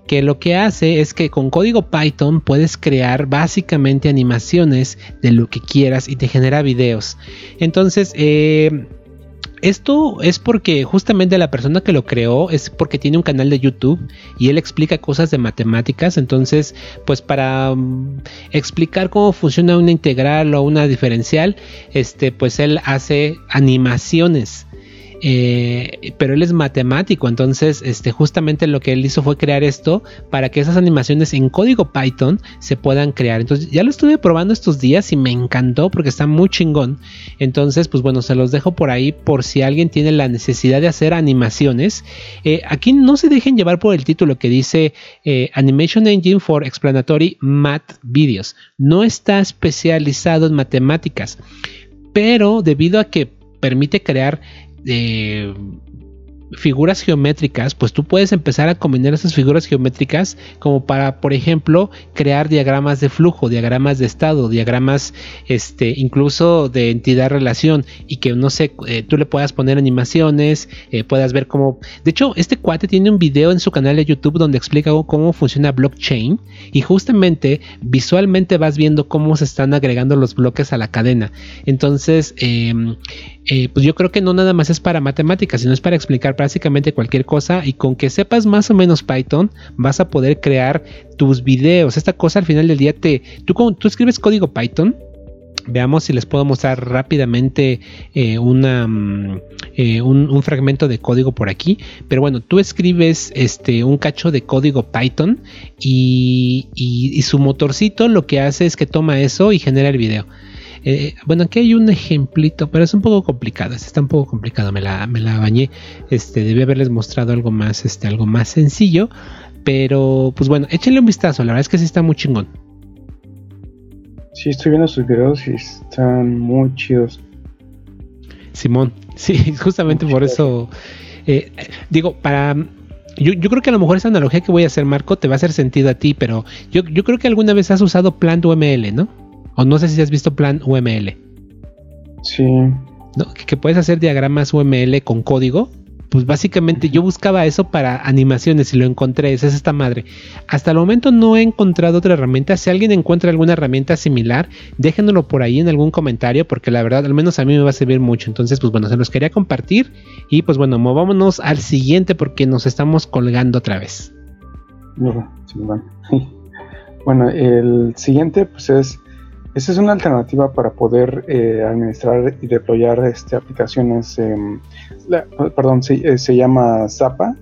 Speaker 1: que lo que hace es que con código Python puedes crear básicamente animaciones de lo que quieras y te genera videos. Entonces, eh, esto es porque justamente la persona que lo creó es porque tiene un canal de YouTube y él explica cosas de matemáticas. Entonces, pues para mm, explicar cómo funciona una integral o una diferencial, este, pues él hace animaciones eh, pero él es matemático, entonces este, justamente lo que él hizo fue crear esto para que esas animaciones en código Python se puedan crear. Entonces ya lo estuve probando estos días y me encantó porque está muy chingón. Entonces, pues bueno, se los dejo por ahí por si alguien tiene la necesidad de hacer animaciones. Eh, aquí no se dejen llevar por el título que dice eh, Animation Engine for Explanatory Math Videos. No está especializado en matemáticas, pero debido a que permite crear de figuras geométricas, pues tú puedes empezar a combinar esas figuras geométricas como para, por ejemplo, crear diagramas de flujo, diagramas de estado, diagramas, este, incluso de entidad-relación y que no sé, eh, tú le puedas poner animaciones, eh, puedas ver cómo. De hecho, este cuate tiene un video en su canal de YouTube donde explica cómo funciona blockchain y justamente visualmente vas viendo cómo se están agregando los bloques a la cadena. Entonces, em, eh, pues yo creo que no nada más es para matemáticas, sino es para explicar básicamente cualquier cosa y con que sepas más o menos Python vas a poder crear tus videos. Esta cosa al final del día te... Tú, tú escribes código Python, veamos si les puedo mostrar rápidamente eh, una, mm, eh, un, fragmento de código por aquí. Pero bueno, tú escribes este, un cacho de código Python y, y, su motorcito lo que hace es que toma eso y genera el video. Eh, bueno, aquí hay un ejemplito, pero es un poco complicado. Este está un poco complicado, me la, me la bañé. Este, debí haberles mostrado algo más, este, algo más sencillo. Pero, pues bueno, échenle un vistazo. La verdad es que sí está muy chingón.
Speaker 2: Sí, estoy viendo sus videos y están muy chidos.
Speaker 1: Simón, [laughs] sí, justamente por eso. Eh, digo, para yo, yo, creo que a lo mejor esa analogía que voy a hacer, Marco, te va a hacer sentido a ti, pero yo, yo creo que alguna vez has usado Plant UML, ¿no? O no sé si has visto plan UML.
Speaker 2: Sí.
Speaker 1: Que, puedes hacer diagramas UML con código. Pues básicamente yo buscaba eso para animaciones y lo encontré. Esa es esta madre. Hasta el momento no he encontrado otra herramienta. Si alguien encuentra alguna herramienta similar, déjenlo por ahí en algún comentario. Porque la verdad, al menos a mí me va a servir mucho. Entonces, pues bueno, se los quería compartir. Y pues bueno, movámonos al siguiente porque nos estamos colgando otra vez. [laughs]
Speaker 2: Bueno, el siguiente pues es esa es una alternativa para poder eh, administrar y deployar este, aplicaciones. perdón, se, se, llama Zapa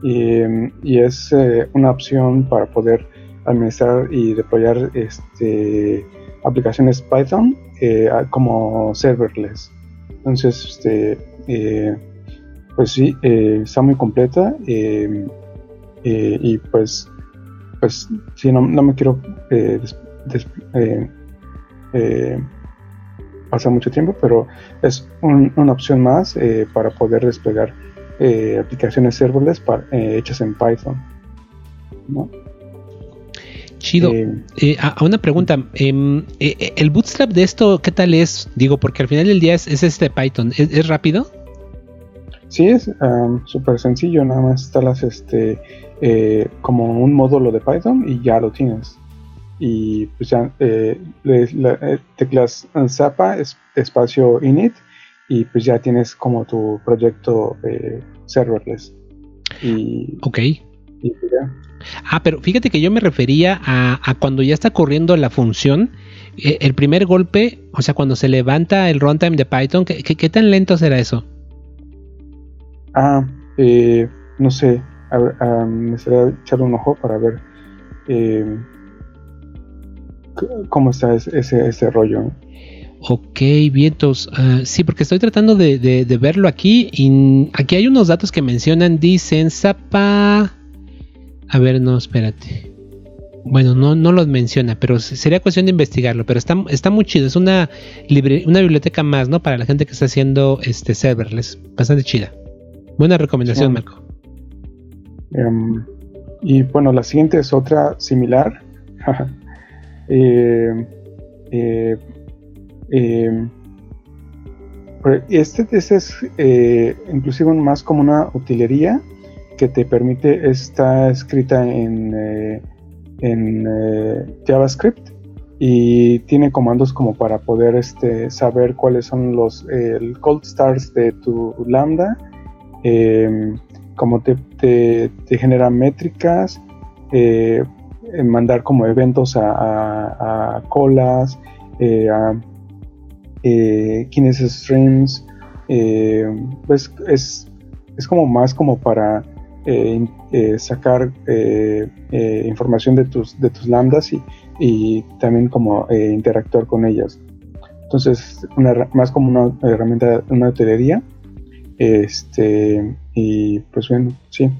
Speaker 2: y es eh, una opción para poder administrar y deployar este, aplicaciones Python eh, como serverless. Entonces, este, pues sí, está muy completa y pues, pues sí, no, no me quiero eh, pasa mucho tiempo, pero es una opción más eh, para poder desplegar eh, aplicaciones serverless hechas en Python.
Speaker 1: Chido. a, una pregunta, em, ¿el bootstrap de esto qué tal es? Digo, porque al final del día es, este Python, ¿Es, rápido?
Speaker 2: Sí, es súper sencillo, nada más instalas este como un módulo de Python y ya lo tienes y pues ya eh, eh, teclas Zapa espacio init y pues ya tienes como tu proyecto eh, serverless. Y,
Speaker 1: ok. pues ah pero fíjate que yo me refería a, cuando ya está corriendo la función el primer golpe o sea cuando se levanta el runtime de Python ¿qué, tan lento será eso?
Speaker 2: ah no sé. A ver, me será echar un ojo para ver cómo está ese, ese rollo.
Speaker 1: Ok, vientos. Uh, sí, porque estoy tratando de, verlo aquí. Y aquí hay unos datos que mencionan. Dicen Zapa. A ver, no, espérate. Bueno, no, no los menciona, pero sería cuestión de investigarlo. Pero está, está muy chido. Es una, una biblioteca más, ¿no? Para la gente que está haciendo este serverless. Bastante chida. Buena recomendación, Marco.
Speaker 2: Em, y bueno, la siguiente es otra similar. [laughs] Eh, eh, eh, este, este, es inclusive más como una utilería que te permite, está escrita en, en JavaScript y tiene comandos como para poder este, saber cuáles son los el cold starts de tu lambda, como te, genera métricas, mandar como eventos a, colas, eh, a eh, Kinesis Streams, pues es, es como más como para eh, eh, sacar eh, información de tus, de tus lambdas y, también como interactuar con ellas. Entonces, una, más como una herramienta, una hotelería. Este, y pues bueno, sí.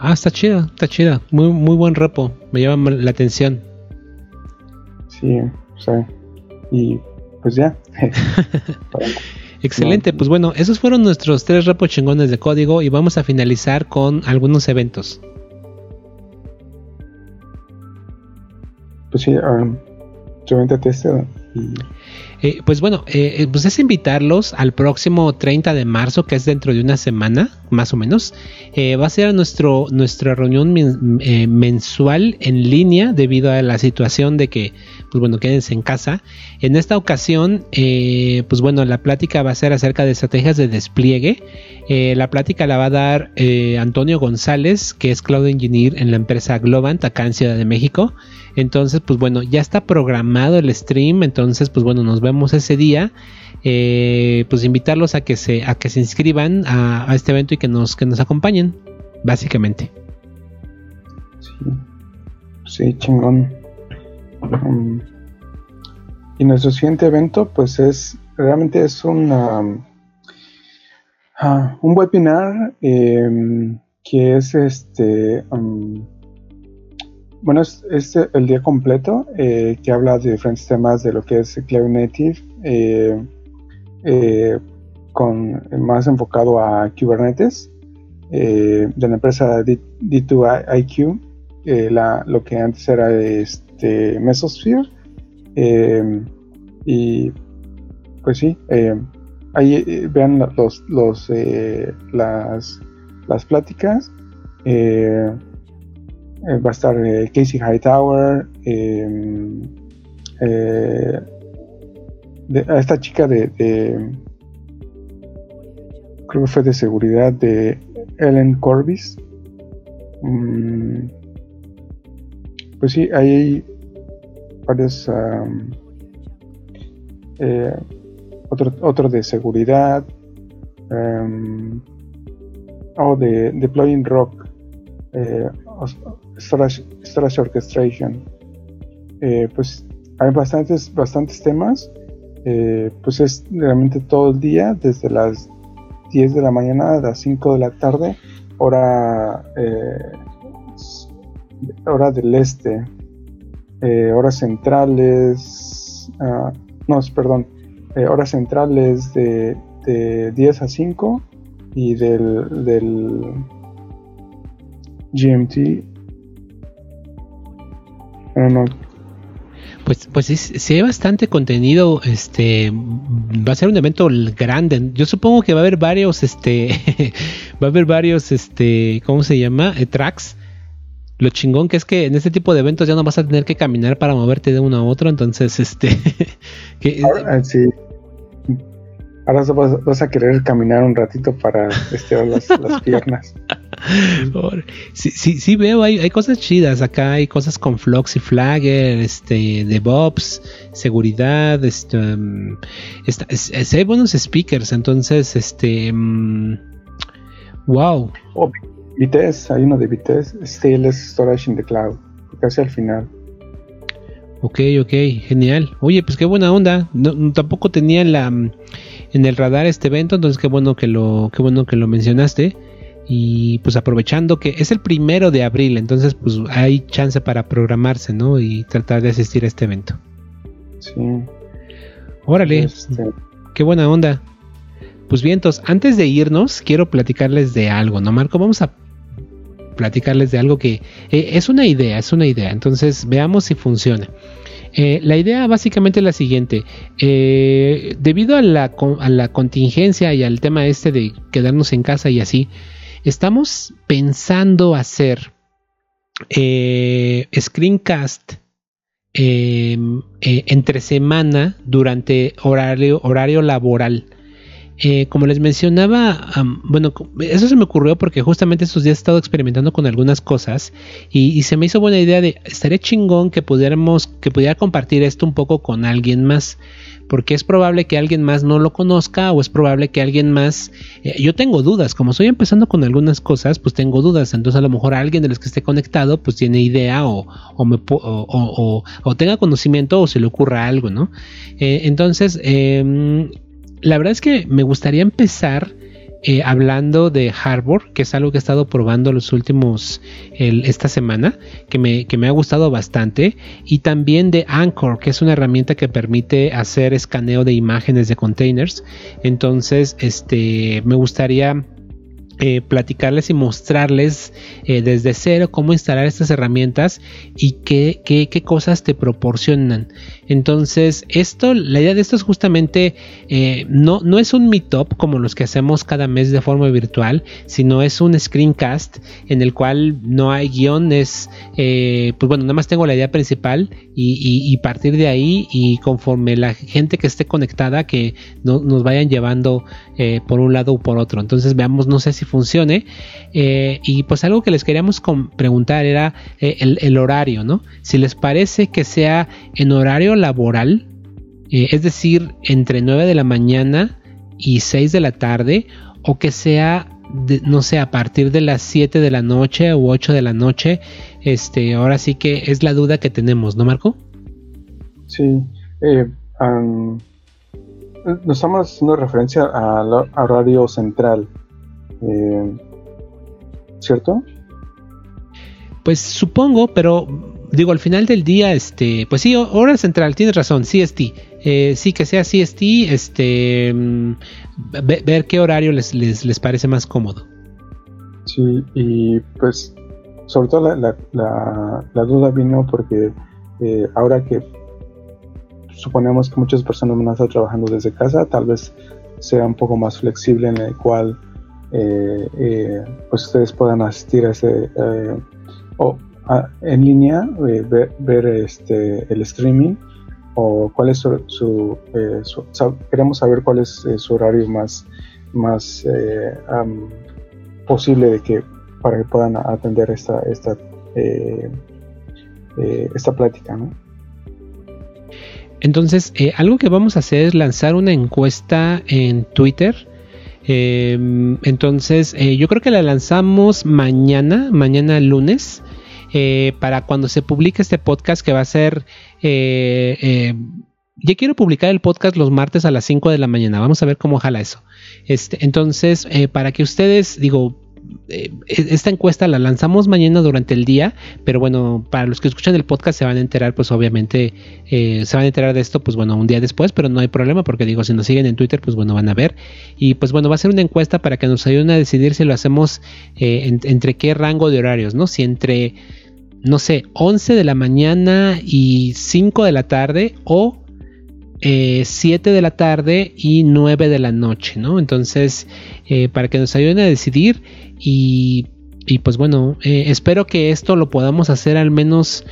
Speaker 1: Ah, está chida, está chida. Muy, muy buen repo. Me llama la atención.
Speaker 2: Sí, o sea, y pues ya. [laughs]
Speaker 1: Excelente, pues bueno, esos fueron nuestros tres repos chingones de código y vamos a finalizar con algunos eventos.
Speaker 2: Pues sí, um, este y
Speaker 1: eh, pues bueno, eh, eh, pues es invitarlos al próximo 30 de marzo, que es dentro de una semana, más o menos. va a ser nuestro, nuestra reunión mensual en línea debido a la situación de que, pues bueno, quédense en casa. En esta ocasión, pues bueno, la plática va a ser acerca de estrategias de despliegue. la plática la va a dar Antonio González, que es Cloud Engineer en la empresa Globant, acá en Ciudad de México. Entonces, pues bueno, ya está programado el stream. Entonces, pues bueno, nos vemos ese día. Eh, pues invitarlos a que se, a que se inscriban a, este evento y que nos, que nos acompañen, básicamente.
Speaker 2: Sí, chingón. Um, y nuestro siguiente evento, pues es realmente es uh, un webinar em, que es este. Um, bueno, es, el día completo eh, que habla de diferentes temas de lo que es Cloud Native, eh, eh, con más enfocado a Kubernetes, de la empresa D, 2 iq lo que antes era este Mesosphere. y pues sí, ahí vean los, los las, las pláticas. Eh, va a estar eh, Casey Hightower, em, eh, esta chica de, creo que fue de seguridad de Ellen Corbis. Mm, pues sí, hay varios otro, otro de seguridad um, o de deploying rock storage, orchestration. Eh, pues hay bastantes, bastantes temas. Eh, pues es realmente todo el día, desde las 10 de la mañana a las 5 de la tarde, hora, eh, hora del este, horas centrales, ah, no, perdón, horas centrales de, de 10 a 5 y del, del GMT
Speaker 1: pues, pues sí, hay bastante contenido. Este va a ser un evento grande. Yo supongo que va a haber varios, este, [laughs] va a haber varios, este, ¿cómo se llama? Eh, tracks. Lo chingón que es que en este tipo de eventos ya no vas a tener que caminar para moverte de uno a otro. Entonces, este, [laughs]
Speaker 2: que, sí. Ahora vas, a querer caminar un ratito para [laughs] estirar las, piernas.
Speaker 1: Sí, sí, sí veo, hay, hay, cosas chidas. Acá hay cosas con Flux y Flagger, este, DevOps, seguridad, este, um, hay buenos speakers, entonces, este, um, wow.
Speaker 2: Oh, hay uno de VTS, Stateless Storage in the Cloud, casi al final.
Speaker 1: Ok, ok, genial. Oye, pues qué buena onda. No, tampoco tenía la en el radar este evento, entonces qué bueno que lo, qué bueno que lo mencionaste. Y pues aprovechando que es el primero de abril, entonces pues hay chance para programarse, ¿no? Y tratar de asistir a este evento.
Speaker 2: Sí.
Speaker 1: Órale. Este, qué buena onda. Pues bien, entonces, antes de irnos, quiero platicarles de algo, ¿no, Marco? Vamos a platicarles de algo que eh, es una idea, es una idea. Entonces, veamos si funciona. Eh, la idea básicamente es la siguiente. Eh, debido a la, contingencia y al tema este de quedarnos en casa y así, estamos pensando hacer eh, screencast em, eh, entre semana durante horario laboral. Eh, como les mencionaba, bueno, eso se me ocurrió porque justamente estos días he estado experimentando con algunas cosas y, se me hizo buena idea de estaría chingón que pudiéramos, que pudiera compartir esto un poco con alguien más porque es probable que alguien más no lo conozca o es probable que alguien más... Eh, yo tengo dudas, como estoy empezando con algunas cosas, pues tengo dudas, entonces a lo mejor alguien de los que esté conectado pues tiene idea o, o, tenga conocimiento o se le ocurra algo, ¿no? Eh, entonces, em, la verdad es que me gustaría empezar eh, hablando de Harbor, que es algo que he estado probando los últimos, esta semana, que me, que me ha gustado bastante, y también de Anchor, que es una herramienta que permite hacer escaneo de imágenes de containers. Entonces, este, me gustaría eh, platicarles y mostrarles eh, desde cero cómo instalar estas herramientas y qué, qué, qué, cosas te proporcionan. Entonces, esto, la idea de esto es justamente, eh, no, no es un meetup como los que hacemos cada mes de forma virtual, sino es un screencast en el cual no hay guiones, pues bueno, nada más tengo la idea principal y, partir de ahí y conforme la gente que esté conectada, que no, nos vayan llevando por un lado o por otro. Entonces, veamos, no sé si funcione. Eh, y pues algo que les queríamos preguntar era eh, el, horario, ¿no? Si les parece que sea en horario laboral, eh, es decir, entre 9 de la mañana y 6 de la tarde, o que sea, no sé, a partir de las 7 de la noche o 8 de la noche, este, ahora sí que es la duda que tenemos, ¿no, Marco?
Speaker 2: Sí, nos estamos haciendo referencia al horario central. Eh, ¿Cierto?
Speaker 1: Pues supongo, pero digo, al final del día, este, pues sí, hora central, tienes razón, CST. Eh, sí, que sea CST, este, mm, ver qué horario les, les, parece más cómodo.
Speaker 2: Sí, y pues sobre todo la, la, duda vino porque eh, ahora que suponemos que muchas personas van a estar trabajando desde casa, tal vez sea un poco más flexible en el cual eh, eh, pues ustedes puedan asistir a ese eh, en línea ver, este el streaming o cuál es su, queremos saber cuál es su horario más más posible de que para que puedan atender esta esta esta plática
Speaker 1: entonces algo que vamos a hacer es lanzar una encuesta en Twitter. Em, entonces, eh, yo creo que la lanzamos mañana, mañana lunes, eh, para cuando se publique este podcast que va a ser... Eh, ya quiero publicar el podcast los martes a las 5 de la mañana. Vamos a ver cómo jala eso. Este, entonces, para que ustedes, digo, eh, esta encuesta la lanzamos mañana durante el día, pero bueno, para los que escuchan el podcast se van a enterar, pues obviamente eh, se van a enterar de esto, pues bueno, un día después, pero no hay problema porque digo, si nos siguen en Twitter, pues bueno, van a ver. Y pues bueno, va a ser una encuesta para que nos ayuden a decidir si lo hacemos eh, entre qué rango de horarios, ¿no? Si entre, no sé, 11 de la mañana y 5 de la tarde o 7 de la tarde y 9 de la noche, ¿no? Entonces, para que nos ayuden a decidir y, pues bueno, eh, espero que esto lo podamos hacer al menos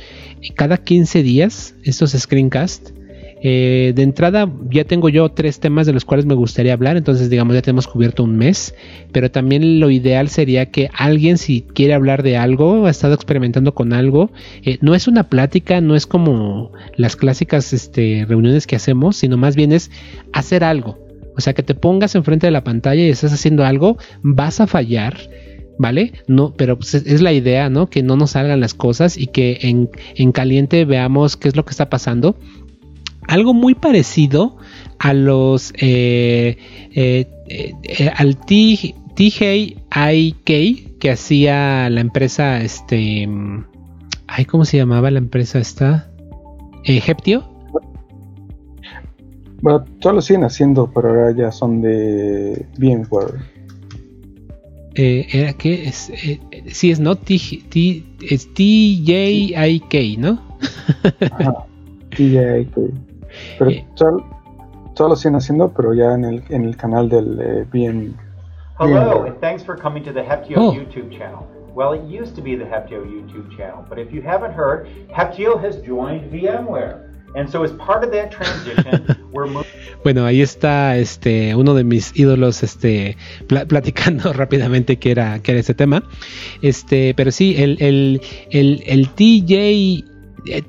Speaker 1: cada 15 días, estos screencasts. Eh, de entrada ya tengo yo tres temas de los cuales me gustaría hablar, entonces digamos ya tenemos cubierto un mes, pero también lo ideal sería que alguien si quiere hablar de algo, ha estado experimentando con algo, eh, no es una plática, no es como las clásicas este, reuniones que hacemos, sino más bien es hacer algo, o sea, que te pongas enfrente de la pantalla y estás haciendo algo, vas a fallar, ¿vale? No, pero pues, es la idea, ¿no? Que no nos salgan las cosas y que en, caliente veamos qué es lo que está pasando. Algo muy parecido a los eh, eh, eh, al TJIK que hacía la empresa este ay cómo se llamaba la empresa esta Heptio
Speaker 2: bueno, todos lo siguen haciendo, pero ahora ya son de VMware.
Speaker 1: Eh, era que es, eh, sí es no T, T, es TJIK, ¿no?
Speaker 2: Ajá, TJIK. Pero eh, todos lo siguen haciendo, pero ya en el, en el canal del eh, VM.
Speaker 3: Hello, and thanks for coming to the Heptio oh. YouTube channel. Well, it used to be the Heptio YouTube channel, but if you haven't heard, Heptio has joined VMware. And so as part of that transition, [laughs] we're moving
Speaker 1: Bueno, ahí está este uno de mis ídolos este pla- platicando [laughs] rápidamente que era que era ese tema. Este, pero sí, el el el, el TJ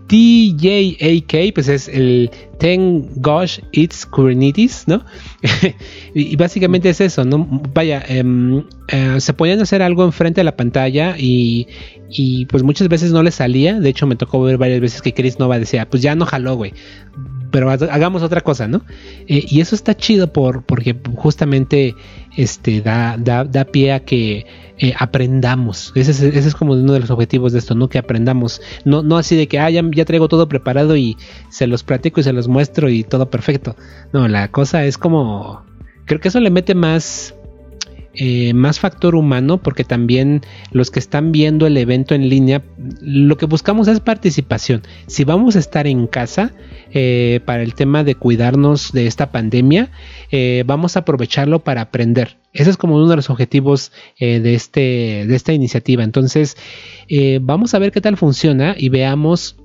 Speaker 1: TJAK pues es el Ten Gosh It's Kubernetes, ¿no? [laughs] y, básicamente es eso, ¿no? Vaya, em, eh, se podían hacer algo enfrente de la pantalla y, y pues muchas veces no le salía. De hecho, me tocó ver varias veces que Chris Nova decía, pues ya no jaló, güey. Pero ha- hagamos otra cosa, ¿no? Eh, y eso está chido por, porque justamente este, da, da, da pie a que eh, aprendamos. Ese es, ese es como uno de los objetivos de esto, ¿no? Que aprendamos. No, no así de que, ah, ya, ya traigo todo preparado y se los platico y se los muestro y todo perfecto. No, la cosa es como... Creo que eso le mete más eh, más factor humano porque también los que están viendo el evento en línea lo que buscamos es participación. Si vamos a estar en casa eh, para el tema de cuidarnos de esta pandemia eh, vamos a aprovecharlo para aprender. Ese es como uno de los objetivos de, este, de esta iniciativa. Entonces vamos a ver qué tal funciona y veamos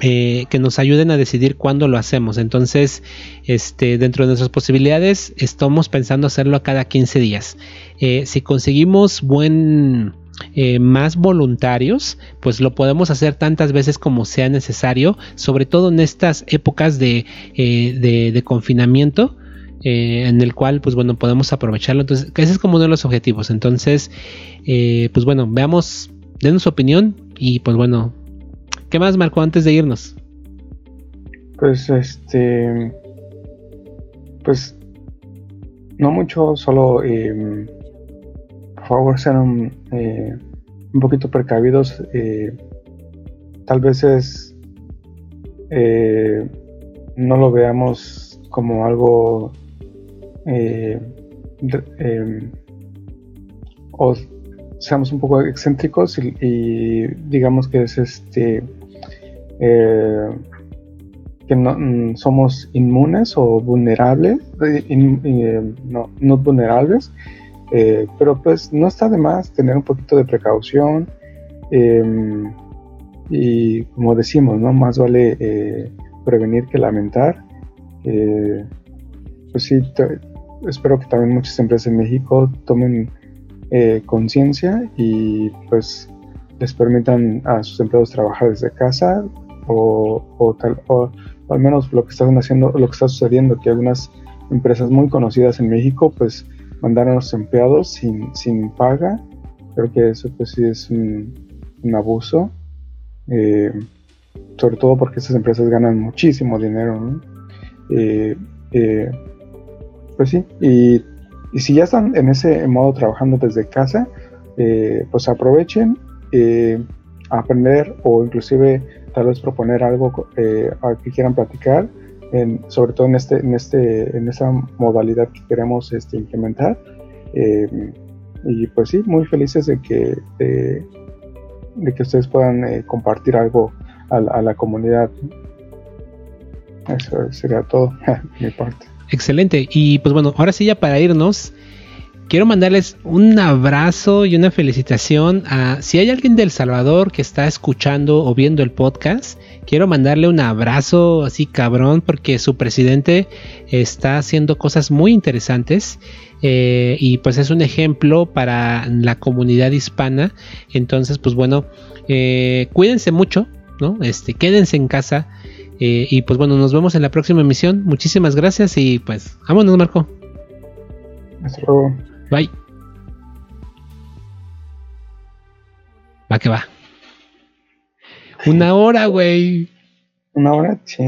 Speaker 1: eh, que nos ayuden a decidir cuándo lo hacemos. Entonces, este, dentro de nuestras posibilidades, estamos pensando hacerlo a cada 15 días. Eh, si conseguimos buen eh, más voluntarios, pues lo podemos hacer tantas veces como sea necesario, sobre todo en estas épocas de, de, de confinamiento. en el cual, pues bueno, podemos aprovecharlo. Entonces, ese es como uno de los objetivos. Entonces, pues bueno, veamos, denos su opinión y pues bueno, ¿qué más marcó antes de irnos?
Speaker 2: Pues este. Pues. No mucho, solo. eh, por favor, sean eh, un poquito precavidos. eh, tal vez es. eh, no lo veamos como algo. eh, em, o seamos un poco excéntricos y digamos que es este. Eh, que no, mm, somos inmunes o vulnerables, eh, eh, no, vulnerables, eh, pero pues no está de más tener un poquito de precaución eh, y como decimos, ¿no? Más vale prevenir que lamentar. Pues sí, espero que también muchas empresas en México tomen conciencia y pues les permitan a sus empleados trabajar desde casa o, tal, o, al menos lo que están haciendo, lo que está sucediendo, que algunas empresas muy conocidas en México pues mandaron a los empleados sin, sin paga. Creo que eso pues sí es un, un abuso. Eh, sobre todo porque estas empresas ganan muchísimo dinero, ¿no? Eh, eh, pues sí, y, y si ya están en ese modo trabajando desde casa, eh, pues aprovechen a aprender o inclusive tal vez proponer algo eh, que quieran platicar, en- sobre todo en este, en este, en esa modalidad que queremos este, implementar. Eh, y pues sí, muy felices de que, de, que ustedes puedan eh, compartir algo a, a la comunidad. Eso sería todo [laughs] mi parte.
Speaker 1: Excelente. Y pues bueno, ahora sí ya para irnos, quiero mandarles un abrazo y una felicitación a si hay alguien del Salvador que está escuchando o viendo el podcast, quiero mandarle un abrazo así cabrón porque su presidente está haciendo cosas muy interesantes eh, y pues es un ejemplo para la comunidad hispana. Entonces pues bueno, eh, cuídense mucho, ¿no? Este, quédense en casa. Eh, y pues bueno, nos vemos en la próxima emisión. Muchísimas gracias y pues vámonos, Marco.
Speaker 2: Hasta luego.
Speaker 1: Bye. Va que va. Una hora, güey.
Speaker 2: Una hora, sí.